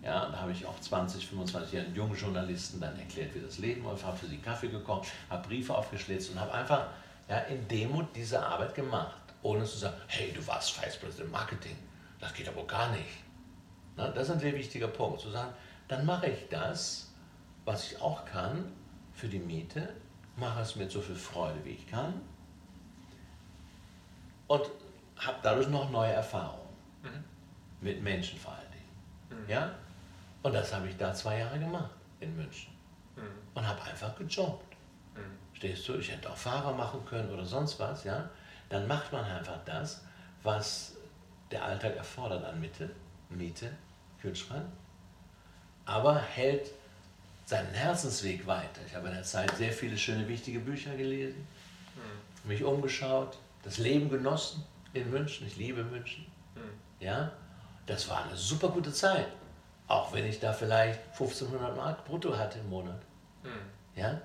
Ja, da habe ich auch 20, 25 Jahre jungen Journalisten dann erklärt, wie das Leben läuft, habe für sie Kaffee gekocht, habe Briefe aufgeschlitzt und habe einfach ja, in Demut diese Arbeit gemacht, ohne zu sagen, hey, du warst Vice President Marketing, das geht aber gar nicht. Na, das ist ein sehr wichtiger Punkt, zu sagen, dann mache ich das, was ich auch kann, für die Miete, mache es mit so viel Freude, wie ich kann und habe dadurch noch neue Erfahrungen mhm. mit Menschen vor allen Dingen. Mhm. Ja? Und das habe ich da zwei Jahre gemacht in München mhm. und habe einfach gejobbt. Mhm. Stehst du, ich hätte auch Fahrer machen können oder sonst was, ja? Dann macht man einfach das, was der Alltag erfordert an Mitte, Miete, Kühlschrank, aber hält seinen Herzensweg weiter. Ich habe in der Zeit sehr viele schöne, wichtige Bücher gelesen, mhm. mich umgeschaut, das Leben genossen in München. Ich liebe München. Mhm. Ja, das war eine super gute Zeit. Auch wenn ich da vielleicht 1500 Mark brutto hatte im Monat. Mhm. Ja,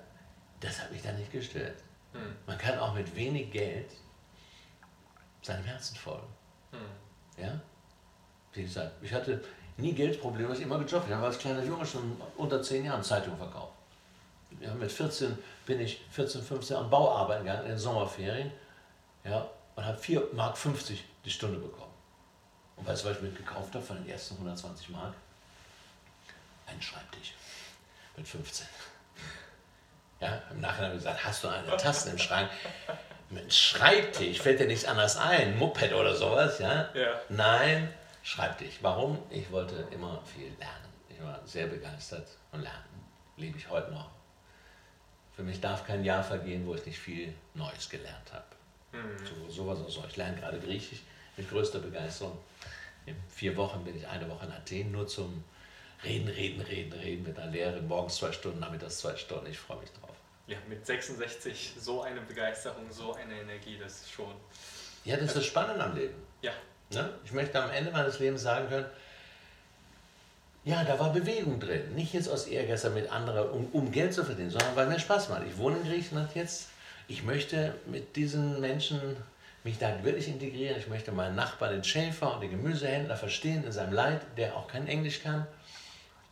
das hat mich da nicht gestört. Man kann auch mit wenig Geld seinem Herzen folgen. Ja, wie gesagt, ich hatte nie Geldprobleme, ich immer gejobbt. Ich habe als kleiner Junge schon unter zehn Jahren Zeitungen verkauft. Ja, mit 14 bin ich 14, 15 an Bauarbeiten gegangen in den Sommerferien ja, und habe 4,50 Mark die Stunde bekommen. Und weißt du, was ich mitgekauft habe von den ersten 120 Mark? Einen Schreibtisch mit 15. Ja, Im Nachhinein habe ich gesagt, hast du eine Taste im Schrank? Mit Schreibtisch fällt dir nichts anderes ein, Moped oder sowas, ja? ja. Nein, Schreibtisch. Warum? Ich wollte immer viel lernen. Ich war sehr begeistert und lernen. Liebe ich heute noch. Für mich darf kein Jahr vergehen, wo ich nicht viel Neues gelernt habe. Mhm. So, sowas auch so. Ich lerne gerade Griechisch mit größter Begeisterung. In vier Wochen bin ich eine Woche in Athen nur zum Reden, Reden, Reden, Reden mit einer Lehrerin. Morgens zwei Stunden, nachmittags zwei Stunden. Ich freue mich drauf. Ja, mit 66 so eine Begeisterung, so eine Energie, das ist schon. Ja, das ist das Spannende am Leben. Ja, Ne? Ich möchte am Ende meines Lebens sagen können, ja, da war Bewegung drin. Nicht jetzt aus Ehrgeiz mit anderen, um, um Geld zu verdienen, sondern weil mir Spaß macht. Ich wohne in Griechenland jetzt. Ich möchte mit diesen Menschen mich da wirklich integrieren. Ich möchte meinen Nachbarn, den Schäfer und den Gemüsehändler verstehen in seinem Leid, der auch kein Englisch kann.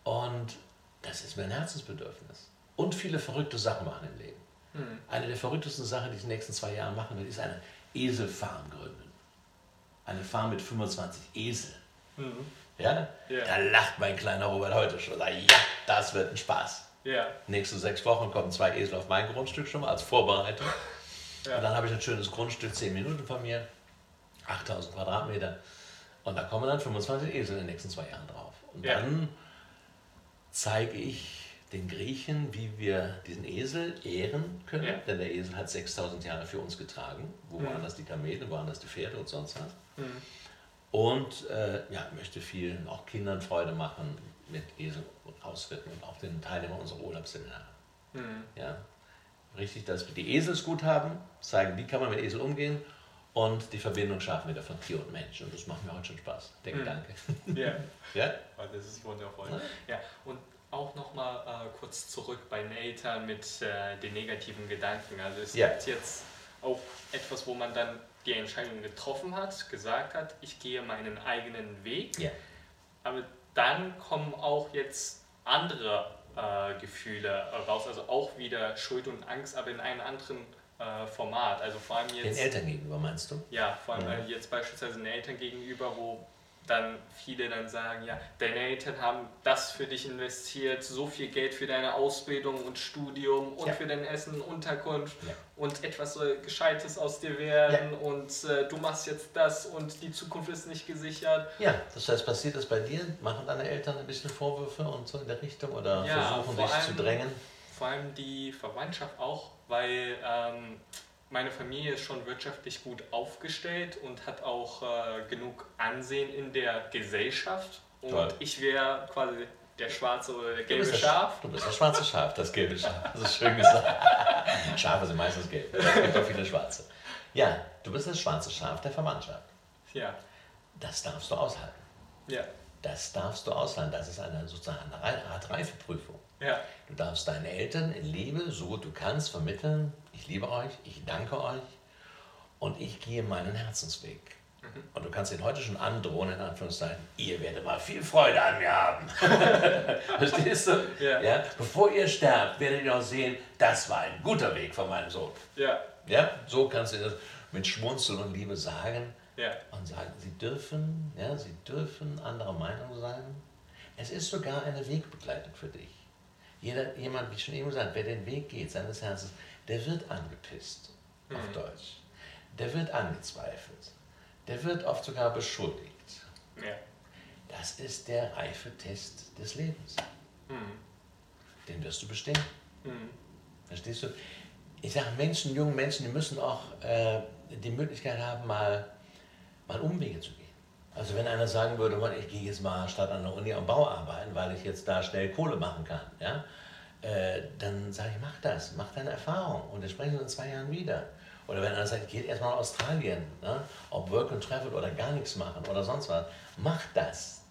Und das ist mein Herzensbedürfnis. Und viele verrückte Sachen machen im Leben. Mhm. Eine der verrücktesten Sachen, die ich in den nächsten zwei Jahren machen will, ist eine Eselfarm gründen eine Farm mit 25 Eseln. Mhm. Ja? ja? Da lacht mein kleiner Robert heute schon. Sagt, ja, das wird ein Spaß. Ja. Nächste sechs Wochen kommen zwei Esel auf mein Grundstück schon mal als Vorbereitung. Ja. Und dann habe ich ein schönes Grundstück, 10 Minuten von mir, 8000 Quadratmeter. Und da kommen dann 25 Esel in den nächsten zwei Jahren drauf. Und ja. dann zeige ich den Griechen, wie wir diesen Esel ehren können. Denn der Esel hat 6000 Jahre für uns getragen. Wo mhm. waren das die Kamele, wo waren das die Pferde und sonst was. Mhm. Und äh, ja, möchte vielen, auch Kindern Freude machen mit Esel ausritten und auch den Teilnehmern unserer Urlaubsseminare. Mhm. Ja, richtig, dass wir die Esels gut haben, zeigen, wie kann man mit Esel umgehen und die Verbindung schaffen wieder von Tier und Mensch. Und das macht mir heute schon Spaß, der mhm. Gedanke. Ja. ja, das ist wundervoll. Ja, und auch nochmal äh, kurz zurück bei Nathan mit äh, den negativen Gedanken. Also es ja. gibt jetzt auch etwas, wo man dann die Entscheidung getroffen hat, gesagt hat, ich gehe meinen eigenen Weg. Ja. Aber dann kommen auch jetzt andere äh, Gefühle raus, also auch wieder Schuld und Angst, aber in einem anderen äh, Format. Also vor allem jetzt. Den Eltern gegenüber meinst du? Ja, vor allem ja. jetzt beispielsweise den Eltern gegenüber, wo dann viele dann sagen, ja, deine Eltern haben das für dich investiert, so viel Geld für deine Ausbildung und Studium und ja. für dein Essen, Unterkunft ja. und etwas soll Gescheites aus dir werden ja. und äh, du machst jetzt das und die Zukunft ist nicht gesichert. Ja, das heißt, passiert das bei dir? Machen deine Eltern ein bisschen Vorwürfe und so in der Richtung oder versuchen dich allem, zu drängen? Vor allem die Verwandtschaft auch, weil ähm, meine Familie ist schon wirtschaftlich gut aufgestellt und hat auch äh, genug Ansehen in der Gesellschaft. Und Toll. ich wäre quasi der schwarze oder der gelbe du Schaf. du bist das schwarze Schaf, das gelbe Schaf. Das ist schön gesagt. Schafe sind meistens gelb. Es gibt auch viele schwarze. Ja, du bist das schwarze Schaf der Verwandtschaft. Ja. Das darfst du aushalten. Ja. Das darfst du aushalten. Das ist eine sozusagen eine Art Reifeprüfung. Ja. Du darfst deinen Eltern in Liebe, so gut du kannst, vermitteln, ich liebe euch, ich danke euch und ich gehe meinen Herzensweg. Mhm. Und du kannst ihn heute schon androhen, in Anführungszeichen, ihr werdet mal viel Freude an mir haben. Verstehst du? Ja. ja. Bevor ihr sterbt, werdet ihr auch sehen, das war ein guter Weg von meinem Sohn. Ja. Ja, so kannst du das mit Schmunzeln und Liebe sagen. Ja. Und sagen, sie dürfen, ja, sie dürfen anderer Meinung sein. Es ist sogar eine Wegbegleitung für dich. Jeder, jemand, wie schon eben gesagt, wer den Weg geht seines Herzens, der wird angepisst, mhm. auf Deutsch. Der wird angezweifelt. Der wird oft sogar beschuldigt. Ja. Das ist der reife Test des Lebens. Mhm. Den wirst du bestehen. Mhm. Verstehst du? Ich sage, Menschen, junge Menschen, die müssen auch äh, die Möglichkeit haben, mal, mal Umwege zu gehen. Also wenn einer sagen würde, ich gehe jetzt mal statt an der Uni am Bau arbeiten, weil ich jetzt da schnell Kohle machen kann, ja, äh, dann sage ich, mach das, mach deine Erfahrung und wir sprechen in zwei Jahren wieder. Oder wenn einer sagt, geht erstmal nach Australien, ne? ob Work and Travel oder gar nichts machen oder sonst was, mach das.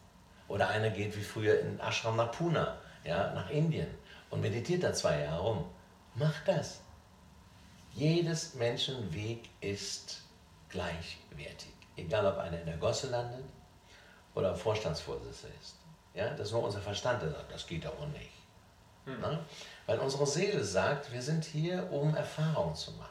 Oder einer geht wie früher in Ashram nach Pune, ja, nach Indien und meditiert da zwei Jahre rum. Mach das. Jedes Menschenweg ist gleichwertig. Egal ob einer in der Gosse landet oder Vorstandsvorsitzender ist. Ja, das ist nur unser Verstand, der sagt, das geht aber nicht. Mhm. Ne? Weil unsere Seele sagt, wir sind hier, um Erfahrungen zu machen.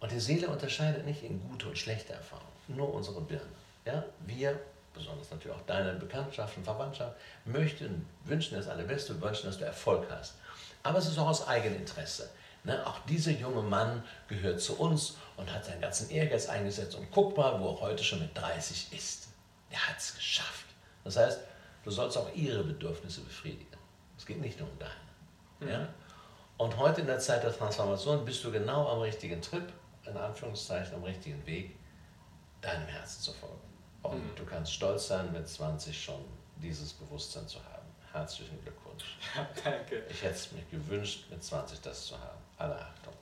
Und die Seele unterscheidet nicht in gute und schlechte Erfahrungen, nur unsere Birne. Ja? Wir, besonders natürlich auch deine Bekanntschaften, Verwandtschaft, möchten, wünschen das Allerbeste, wünschen, dass du Erfolg hast. Aber es ist auch aus Eigeninteresse. Ne? Auch dieser junge Mann gehört zu uns und hat seinen ganzen Ehrgeiz eingesetzt. Und guck mal, wo er heute schon mit 30 ist. Er hat es geschafft. Das heißt, du sollst auch ihre Bedürfnisse befriedigen. Es geht nicht nur um deine. Mhm. Ja? Und heute in der Zeit der Transformation bist du genau am richtigen Trip, in Anführungszeichen am richtigen Weg, deinem Herzen zu folgen. Und mhm. du kannst stolz sein, mit 20 schon dieses Bewusstsein zu haben. Herzlichen Glückwunsch. Ja, danke. Ich hätte es mir gewünscht, mit 20 das zu haben. Alle Achtung.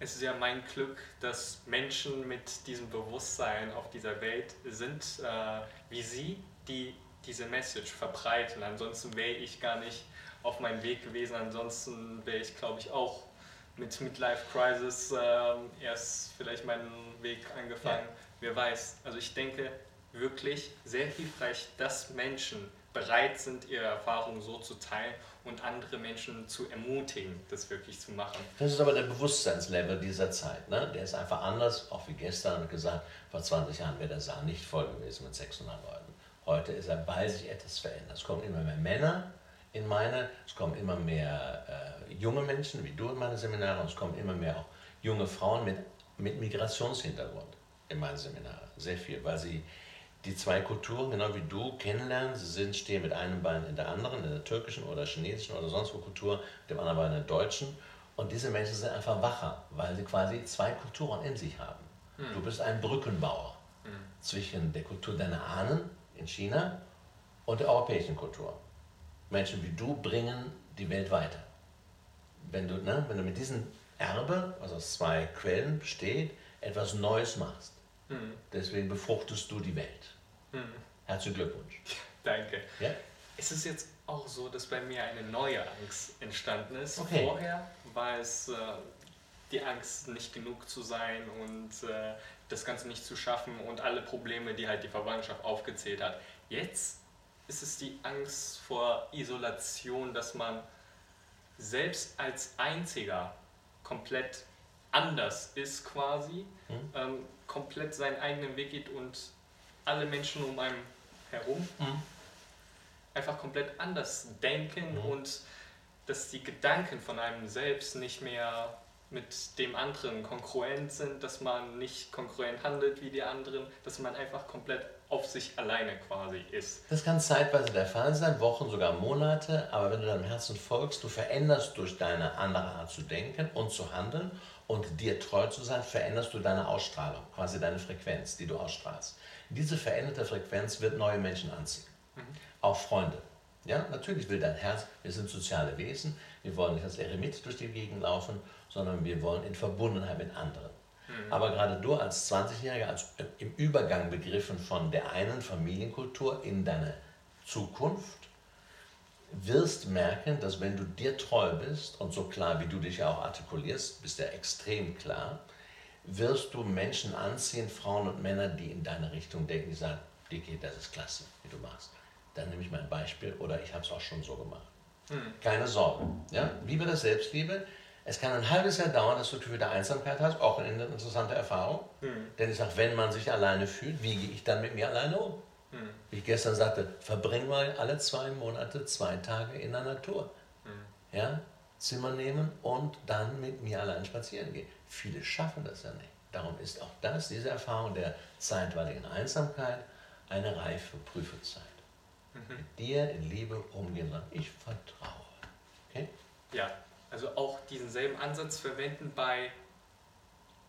Es ist, ja mein Glück, dass Menschen mit diesem Bewusstsein auf dieser Welt sind, äh, wie Sie, die diese Message verbreiten. Ansonsten wäre ich gar nicht auf meinem Weg gewesen. Ansonsten wäre ich, glaube ich, auch mit Midlife Crisis äh, erst vielleicht meinen Weg angefangen. Ja. Wer weiß. Also ich denke wirklich sehr hilfreich, dass Menschen bereit sind, ihre Erfahrungen so zu teilen und andere Menschen zu ermutigen, das wirklich zu machen. Das ist aber der Bewusstseinslevel dieser Zeit. Ne? Der ist einfach anders, auch wie gestern gesagt, vor 20 Jahren wäre der Saal nicht voll gewesen mit 600 Leuten. Heute ist er bei sich etwas verändert. Es kommen immer mehr Männer in meine, es kommen immer mehr äh, junge Menschen, wie du in meine Seminare, und es kommen immer mehr auch junge Frauen mit, mit Migrationshintergrund in meine Seminare. Sehr viel, weil sie die zwei Kulturen, genau wie du, kennenlernen. Sie sind, stehen mit einem Bein in der anderen, in der türkischen oder chinesischen oder sonst wo Kultur, mit dem anderen Bein in der deutschen. Und diese Menschen sind einfach wacher, weil sie quasi zwei Kulturen in sich haben. Hm. Du bist ein Brückenbauer. zwischen der Kultur deiner Ahnen in China und der europäischen Kultur. Menschen wie du bringen die Welt weiter. Wenn du, ne, wenn du mit diesem Erbe, was aus zwei Quellen besteht, etwas Neues machst. Mhm. Deswegen befruchtest du die Welt. Mhm. Herzlichen Glückwunsch. Danke. Ja? Es ist jetzt auch so, dass bei mir eine neue Angst entstanden ist. Okay. Vorher war es äh, die Angst, nicht genug zu sein und äh, das Ganze nicht zu schaffen und alle Probleme, die halt die Verwandtschaft aufgezählt hat. Jetzt ist es die Angst vor Isolation, dass man selbst als Einziger komplett anders ist quasi, Mhm. ähm, komplett seinen eigenen Weg geht und alle Menschen um einen herum Mhm. einfach komplett anders denken Mhm. und dass die Gedanken von einem selbst nicht mehr mit dem anderen konkurrent sind, dass man nicht konkurrent handelt wie die anderen, dass man einfach komplett auf sich alleine quasi ist. Das kann zeitweise der Fall sein, Wochen, sogar Monate, aber wenn du deinem Herzen folgst, du veränderst durch deine andere Art zu denken und zu handeln und dir treu zu sein, veränderst du deine Ausstrahlung, quasi deine Frequenz, die du ausstrahlst. Diese veränderte Frequenz wird neue Menschen anziehen, auch Freunde. Ja, natürlich will dein Herz, wir sind soziale Wesen, wir wollen nicht als Eremit durch die Gegend laufen, sondern wir wollen in Verbundenheit mit anderen. Aber gerade du als 20-Jähriger, als im Übergang begriffen von der einen Familienkultur in deine Zukunft, wirst merken, dass wenn du dir treu bist und so klar, wie du dich ja auch artikulierst, bist ja extrem klar, wirst du Menschen anziehen, Frauen und Männer, die in deine Richtung denken, die sagen, Dicky, das ist klasse, wie du machst. Dann nehme ich mein Beispiel oder ich habe es auch schon so gemacht. Keine Sorge. Ja? Liebe das Selbstliebe. Es kann ein halbes Jahr dauern, dass du Gefühl der Einsamkeit hast, auch eine interessante Erfahrung. Denn ich sage, wenn man sich alleine fühlt, wie gehe ich dann mit mir alleine um? Wie ich gestern sagte, verbring mal alle zwei Monate zwei Tage in der Natur. Ja? Zimmer nehmen und dann mit mir allein spazieren gehen. Viele schaffen das ja nicht. Darum ist auch das, diese Erfahrung der zeitweiligen Einsamkeit, eine reife Prüfezeit. Mit dir in Liebe umgehen sagen, ich vertraue. Okay? Ja, also auch diesen selben Ansatz verwenden bei,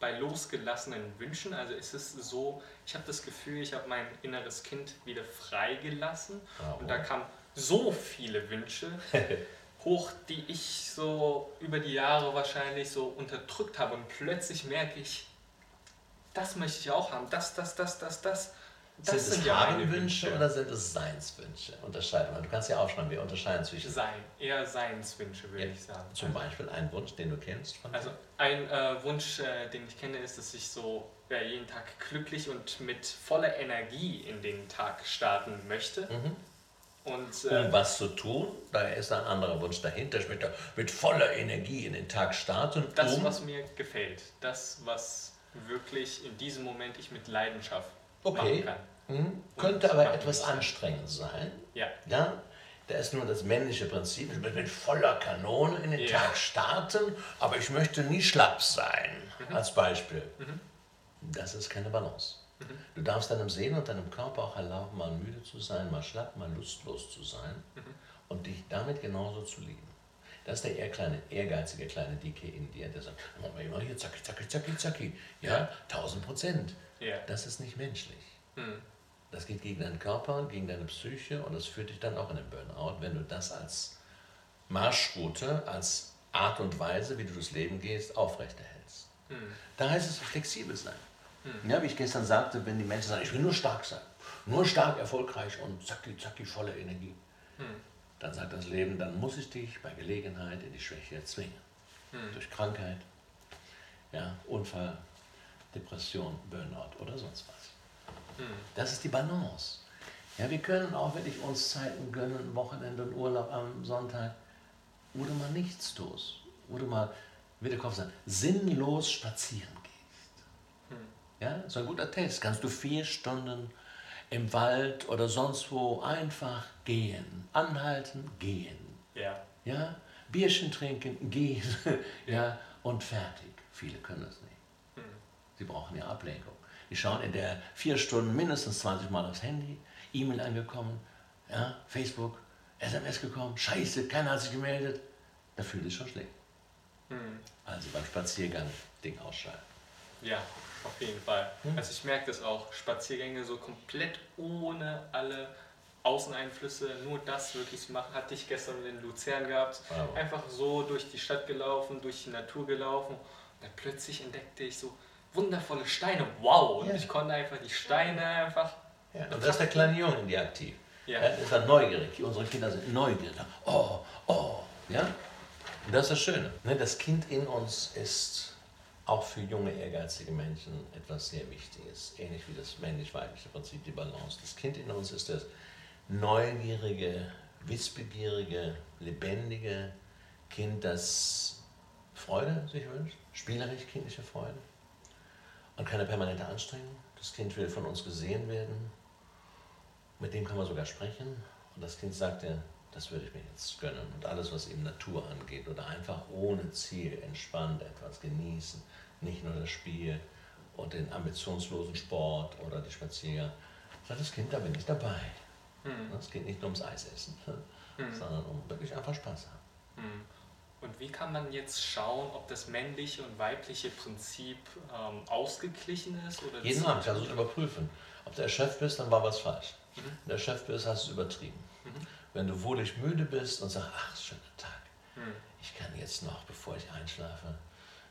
bei losgelassenen Wünschen. Also ist es so, ich habe das Gefühl, ich habe mein inneres Kind wieder freigelassen und da kamen so viele Wünsche hoch, die ich so über die Jahre wahrscheinlich so unterdrückt habe und plötzlich merke ich, das möchte ich auch haben, das, das, das, das, das. Das sind es Haben-Wünsche oder sind es Seinswünsche? Unterscheiden wir. Du kannst ja aufschreiben, wir unterscheiden zwischen Sein, eher Seinswünsche, würde Ja, ich sagen. zum Beispiel ein Wunsch, den du kennst. Von Also ein äh, Wunsch, äh, den ich kenne, ist, dass ich so äh, jeden Tag glücklich und mit voller Energie in den Tag starten möchte. Mhm. Und um äh, was zu tun, da ist ein anderer Wunsch dahinter, ich möchte mit voller Energie in den Tag starten, das, um was mir gefällt, das, was wirklich in diesem Moment ich mit Leidenschaft Okay. machen kann. Mhm. könnte aber etwas anstrengend sein. Ja, Ja? Da ist nur das männliche Prinzip, ich möchte mit voller Kanone in den Ja. Tag starten, aber ich möchte nie schlapp sein, Mhm. als Beispiel. Das ist keine Balance. Mhm. Du darfst deinem Seelen und deinem Körper auch erlauben, mal müde zu sein, mal schlapp, mal lustlos zu sein Mhm. und dich damit genauso zu lieben. Das ist der eher kleine, ehrgeizige kleine Dicke in dir, der sagt, machen wir immer hier, zacki, zacki, zacki, zacki. Ja, 1000 Prozent. ja. Das ist nicht menschlich. Hm. Das geht gegen deinen Körper, gegen deine Psyche und das führt dich dann auch in den Burnout, wenn du das als Marschroute, als Art und Weise, wie du durchs Leben gehst, aufrechterhältst. Hm. Da heißt es flexibel sein. Ja, wie ich gestern sagte, wenn die Menschen sagen, ich will nur stark sein, nur stark, erfolgreich und zacki, zacki, voller Energie, Hm. dann sagt das Leben, dann muss ich dich bei Gelegenheit in die Schwäche zwingen. Durch Krankheit, ja, Unfall, Depression, Burnout oder sonst was. Hm. Das ist die Balance. Ja, wir können auch wirklich uns Zeiten gönnen, Wochenende und Urlaub am Sonntag, wo du mal nichts tust, wo du mal, wie der Kopf sagt, sinnlos spazieren Ja, so ein guter Test. Kannst du vier Stunden im Wald oder sonst wo einfach gehen, anhalten, gehen. Ja. Ja, Bierchen trinken, gehen, ja, und fertig. Viele können das nicht. Sie brauchen ja Ablenkung. Die schauen in der vier Stunden mindestens 20 Mal aufs Handy, E-Mail angekommen, ja, Facebook, SMS gekommen, scheiße, keiner hat sich gemeldet. Da fühlt es schon schlecht. Hm. Also beim Spaziergang Ding ausschalten. Ja, auf jeden Fall. Hm. Also ich merke das auch. Spaziergänge so komplett ohne alle Außeneinflüsse, nur das wirklich zu machen. Hatte ich gestern in Luzern gehabt. Wow. Einfach so durch die Stadt gelaufen, durch die Natur gelaufen. Und dann plötzlich entdeckte ich so wundervolle Steine. Wow! Und ja. ich konnte einfach die Steine einfach. Ja, und das ist der kleine Junge in die aktiv. Ja. Er ist dann neugierig. Unsere Kinder sind neugierig. Oh, oh, ja. Und das ist das Schöne. Ne? Das Kind in uns ist auch für junge, ehrgeizige Menschen etwas sehr Wichtiges. Ähnlich wie das männlich-weibliche Prinzip, die Balance. Das Kind in uns ist das neugierige, wissbegierige, lebendige Kind, das Freude sich wünscht, spielerisch kindliche Freude und keine permanente Anstrengung. Das Kind will von uns gesehen werden. Mit dem kann man sogar sprechen. Und das Kind sagt ja, das würde ich mir jetzt gönnen. Und alles, was eben Natur angeht oder einfach ohne Ziel entspannt etwas genießen, nicht nur das Spiel und den ambitionslosen Sport oder die Spaziergänge, sagt das Kind, da bin ich dabei. Mhm. Es geht nicht nur ums Eisessen, mhm. sondern um wirklich einfach Spaß haben. Mhm. Und wie kann man jetzt schauen, ob das männliche und weibliche Prinzip ähm, ausgeglichen ist? Oder Jeden Abend kannst du es überprüfen. Ob du erschöpft bist, dann war was falsch. Mhm. Wenn du erschöpft bist, hast du es übertrieben. Mhm. Wenn du wohlig müde bist und sagst, ach, schöner Tag, mhm. ich kann jetzt noch, bevor ich einschlafe,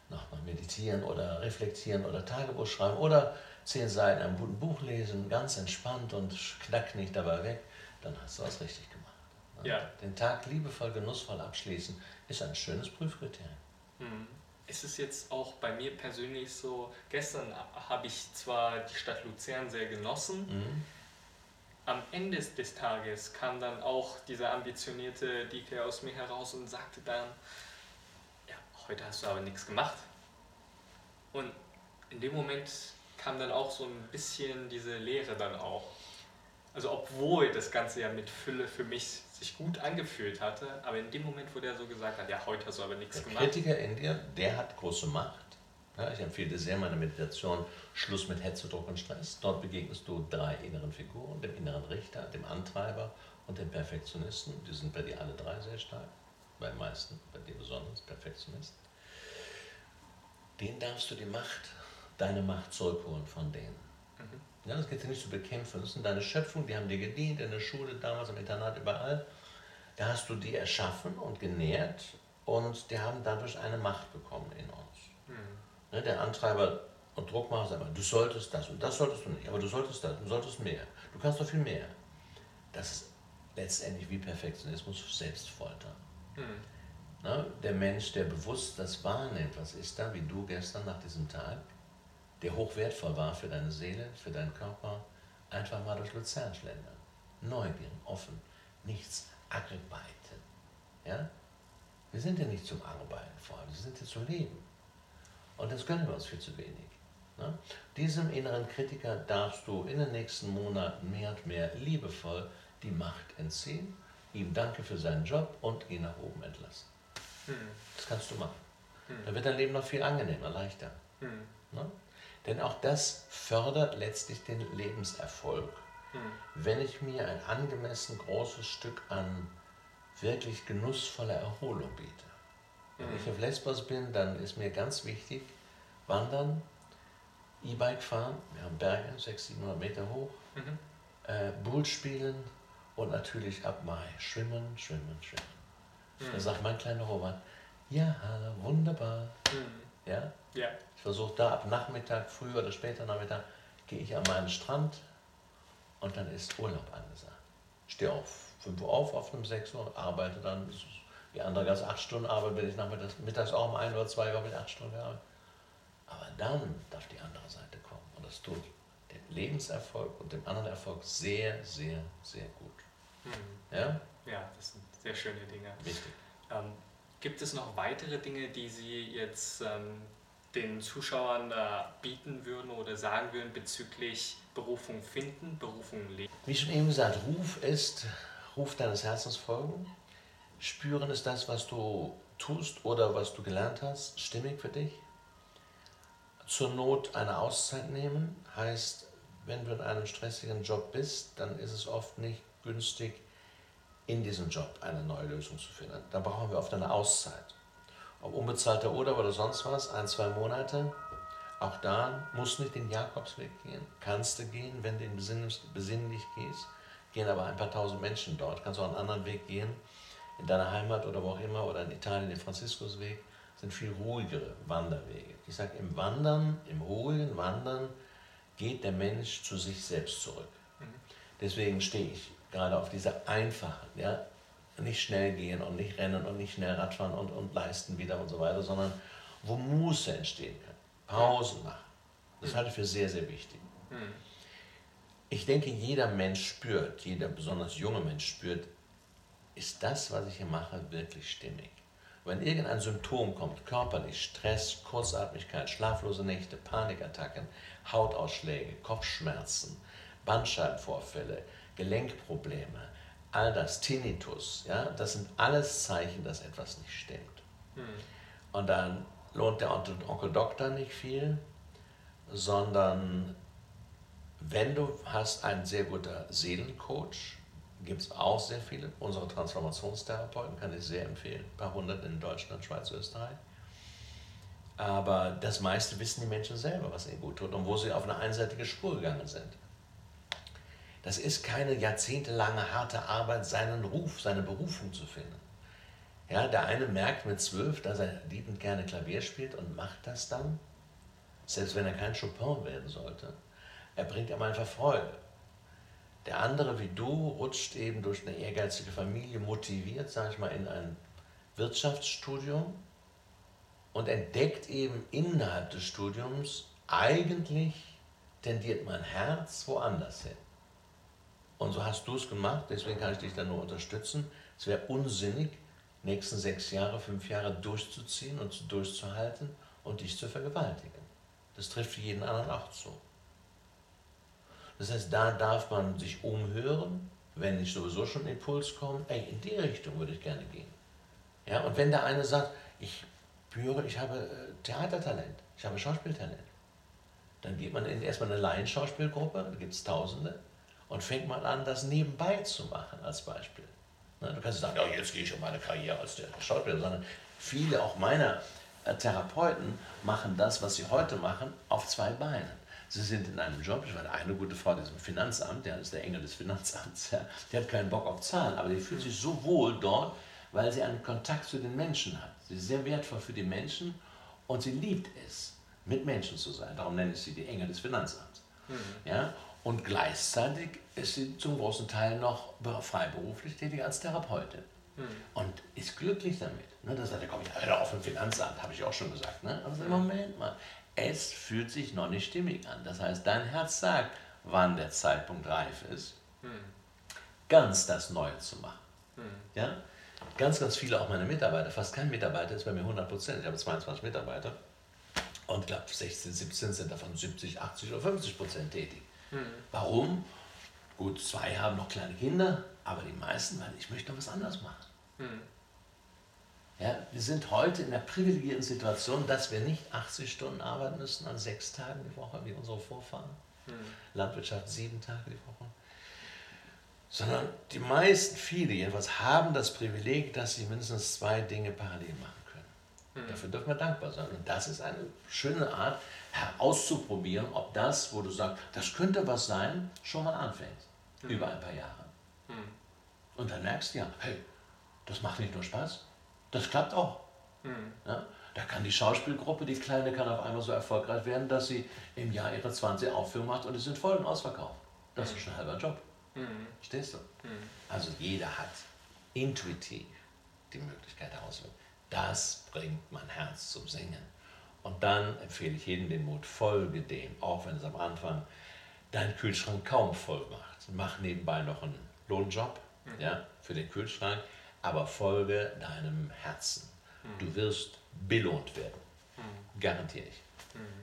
noch mal meditieren oder reflektieren oder Tagebuch schreiben oder zehn Seiten einem guten Buch lesen, ganz entspannt und knack nicht dabei weg, dann hast du was richtig gemacht. Ja. Den Tag liebevoll, genussvoll abschließen ist ein schönes Prüfkriterium. Ist es jetzt auch bei mir persönlich so, gestern habe ich zwar die Stadt Luzern sehr genossen, mhm. Am Ende des Tages kam dann auch dieser ambitionierte Dike aus mir heraus und sagte dann, ja, heute hast du aber nichts gemacht. Und in dem Moment kam dann auch so ein bisschen diese Leere dann auch. Also obwohl das Ganze ja mit Fülle für mich sich gut angefühlt hatte, aber in dem Moment, wo der so gesagt hat, ja, heute hast du aber nichts der gemacht. Kritiker in dir, der hat große Macht. Ja, ich empfehle dir sehr meine Meditation Schluss mit Hetze, Druck und Stress. Dort begegnest du drei inneren Figuren, dem inneren Richter, dem Antreiber und dem Perfektionisten. Die sind bei dir alle drei sehr stark, bei den meisten, bei dir besonders Perfektionist. Den darfst du die Macht, deine Macht zurückholen von denen. Mhm. Ja, das geht ja nicht zu bekämpfen. Das sind deine Schöpfungen, die haben dir gedient in der Schule, damals im Internat, überall. Da hast du die erschaffen und genährt und die haben dadurch eine Macht bekommen in uns. Ne, der Antreiber und Druckmacher sagt immer, du solltest das und das solltest du nicht, aber du solltest das, du solltest mehr. Du kannst doch viel mehr. Das ist letztendlich wie Perfektionismus Selbstfolter. Mhm. Na, der Mensch, der bewusst das wahrnimmt, was ist da, wie du gestern nach diesem Tag, der hochwertvoll war für deine Seele, für deinen Körper, einfach mal durch Luzern schlendern. Neugierig, offen, nichts arbeiten. Ja? Wir sind ja nicht zum Arbeiten vor allem, wir sind ja zum Leben. Und das gönnen wir uns viel zu wenig. Ne? Diesem inneren Kritiker darfst du in den nächsten Monaten mehr und mehr liebevoll die Macht entziehen, ihm danke für seinen Job und ihn nach oben entlassen. Hm. Das kannst du machen. Hm. Dann wird dein Leben noch viel angenehmer, leichter. Hm. Ne? Denn auch das fördert letztlich den Lebenserfolg. Hm. Wenn ich mir ein angemessen großes Stück an wirklich genussvoller Erholung biete. Wenn ich auf Lesbos bin, dann ist mir ganz wichtig, wandern, E-Bike fahren, wir haben Berge, 600, 700 Meter hoch, mhm. äh, Bull spielen und natürlich ab Mai schwimmen, schwimmen, schwimmen. Mhm. Da sagt mein kleiner Robert, ja, wunderbar. Mhm. Ja? Ja. Ich versuche da ab Nachmittag, früher oder später Nachmittag, gehe ich an meinen Strand und dann ist Urlaub angesagt. Stehe auf 5 Uhr auf, auf einem 6 Uhr, arbeite dann, die andere ganz 8 Stunden arbeite, wenn ich nachmittags mittags auch um 1 oder 2 Uhr mit 8 Stunden arbeite. Aber dann darf die andere Seite kommen und das tut dem Lebenserfolg und dem anderen Erfolg sehr, sehr, sehr gut. Mhm. Ja? Ja, das sind sehr schöne Dinge. Wichtig. Ähm, Gibt es noch weitere Dinge, die Sie jetzt ähm, den Zuschauern äh, bieten würden oder sagen würden bezüglich Berufung finden, Berufung leben? Wie schon eben gesagt, Ruf ist Ruf deines Herzens folgen. Spüren ist das, was du tust oder was du gelernt hast, stimmig für dich. Zur Not eine Auszeit nehmen heißt, wenn du in einem stressigen Job bist, dann ist es oft nicht günstig, in diesem Job eine neue Lösung zu finden. Da brauchen wir oft eine Auszeit. Ob unbezahlter Urlaub oder sonst was, ein, zwei Monate, Auch da musst du nicht den Jakobsweg gehen. Kannst du gehen, wenn du besinnlich gehst. Gehen aber ein paar tausend Menschen dort. Kannst auch einen anderen Weg gehen. In deiner Heimat oder wo auch immer oder in Italien den Franziskusweg sind viel ruhigere Wanderwege. Ich sage, im Wandern, im ruhigen Wandern geht der Mensch zu sich selbst zurück. Mhm. Deswegen stehe ich gerade auf dieser einfachen, ja, nicht schnell gehen und nicht rennen und nicht schnell Radfahren und, und leisten wieder und so weiter, sondern wo Muße entstehen kann. Pausen machen. Das halte ich für sehr, sehr wichtig. Mhm. Ich denke, jeder Mensch spürt, jeder besonders junge Mensch spürt, ist das, was ich hier mache, wirklich stimmig? Wenn irgendein Symptom kommt, körperlich, Stress, Kurzatmigkeit, schlaflose Nächte, Panikattacken, Hautausschläge, Kopfschmerzen, Bandscheibenvorfälle, Gelenkprobleme, all das, Tinnitus, ja, das sind alles Zeichen, dass etwas nicht stimmt. Mhm. Und dann lohnt der Onkel Doktor nicht viel, sondern wenn du hast einen sehr guter Seelencoach, gibt es auch sehr viele. Unsere Transformationstherapeuten kann ich sehr empfehlen, ein paar hundert in Deutschland, Schweiz, Österreich. Aber das meiste wissen die Menschen selber, was ihnen gut tut und wo sie auf eine einseitige Spur gegangen sind. Das ist keine jahrzehntelange harte Arbeit, seinen Ruf, seine Berufung zu finden. Ja, der eine merkt mit zwölf, dass er liebend gerne Klavier spielt und macht das dann, selbst wenn er kein Chopin werden sollte. Er bringt ihm einfach Freude. Der andere, wie du, rutscht eben durch eine ehrgeizige Familie motiviert, sage ich mal, in ein Wirtschaftsstudium und entdeckt eben innerhalb des Studiums, eigentlich tendiert mein Herz woanders hin. Und so hast du es gemacht, deswegen kann ich dich da nur unterstützen. Es wäre unsinnig, nächsten sechs Jahre, fünf Jahre durchzuziehen und durchzuhalten und dich zu vergewaltigen. Das trifft für jeden anderen auch zu. Das heißt, da darf man sich umhören, wenn nicht sowieso schon Impuls kommt, ey, in die Richtung würde ich gerne gehen. Ja, und wenn der eine sagt, ich spüre, ich habe äh, Theatertalent, ich habe Schauspieltalent, dann geht man in erstmal eine Laienschauspielgruppe, da gibt es Tausende, und fängt mal an, das nebenbei zu machen, als Beispiel. Ne, du kannst sagen, ja, jetzt gehe ich um meine Karriere als Schauspieler, sondern viele auch meiner äh, Therapeuten machen das, was sie heute machen, auf zwei Beinen. Sie sind in einem Job, ich meine, eine gute Frau, die ist im Finanzamt, der ist der Engel des Finanzamts, ja, die hat keinen Bock auf Zahlen, aber die fühlt sich so wohl dort, weil sie einen Kontakt zu den Menschen hat. Sie ist sehr wertvoll für die Menschen und sie liebt es, mit Menschen zu sein. Darum nenne ich sie die Engel des Finanzamts. Mhm. Ja? Und gleichzeitig ist sie zum großen Teil noch freiberuflich tätig als Therapeutin. Mhm. Und ist glücklich damit. Ne, da sagt er, komm, ich höre auf im Finanzamt, habe ich auch schon gesagt. Ne? Aber mhm. Moment mal, es fühlt sich noch nicht stimmig an. Das heißt, dein Herz sagt, wann der Zeitpunkt reif ist, hm. ganz das Neue zu machen. Hm. Ja? Ganz, ganz viele, auch meine Mitarbeiter, fast kein Mitarbeiter ist bei mir 100 Prozent. Ich habe 22 Mitarbeiter und ich glaube 16, 17 sind davon 70, 80 oder 50 Prozent tätig. Hm. Warum? Gut, zwei haben noch kleine Kinder, aber die meisten, weil ich möchte noch was anderes machen. Hm. Ja, wir sind heute in der privilegierten Situation, dass wir nicht 80 Stunden arbeiten müssen an sechs Tagen die Woche, wie unsere Vorfahren. Mhm. Landwirtschaft sieben Tage die Woche. Sondern die meisten, viele jedenfalls, haben das Privileg, dass sie mindestens zwei Dinge parallel machen können. Mhm. Dafür dürfen wir dankbar sein. Und das ist eine schöne Art, auszuprobieren, ob das, wo du sagst, das könnte was sein, schon mal anfängt. Mhm. Über ein paar Jahre. Hm. Und dann merkst du ja, hey, das macht nicht nur Spaß, das klappt auch. Mhm. Ja? Da kann die Schauspielgruppe, die kleine, kann auf einmal so erfolgreich werden, dass sie im Jahr ihre 20 Aufführungen macht und es sind Folgen ausverkauft. Das mhm. ist schon ein halber Job. Mhm. Stehst du? Mhm. Also jeder hat intuitiv die Möglichkeit herauszufinden. Das bringt mein Herz zum Singen. Und dann empfehle ich jedem den Mut, folge dem, auch wenn es am Anfang dein Kühlschrank kaum voll macht. Mach nebenbei noch einen Lohnjob mhm. ja, für den Kühlschrank aber folge deinem Herzen. Mhm. Du wirst belohnt werden. Mhm. Garantiere ich. Mhm.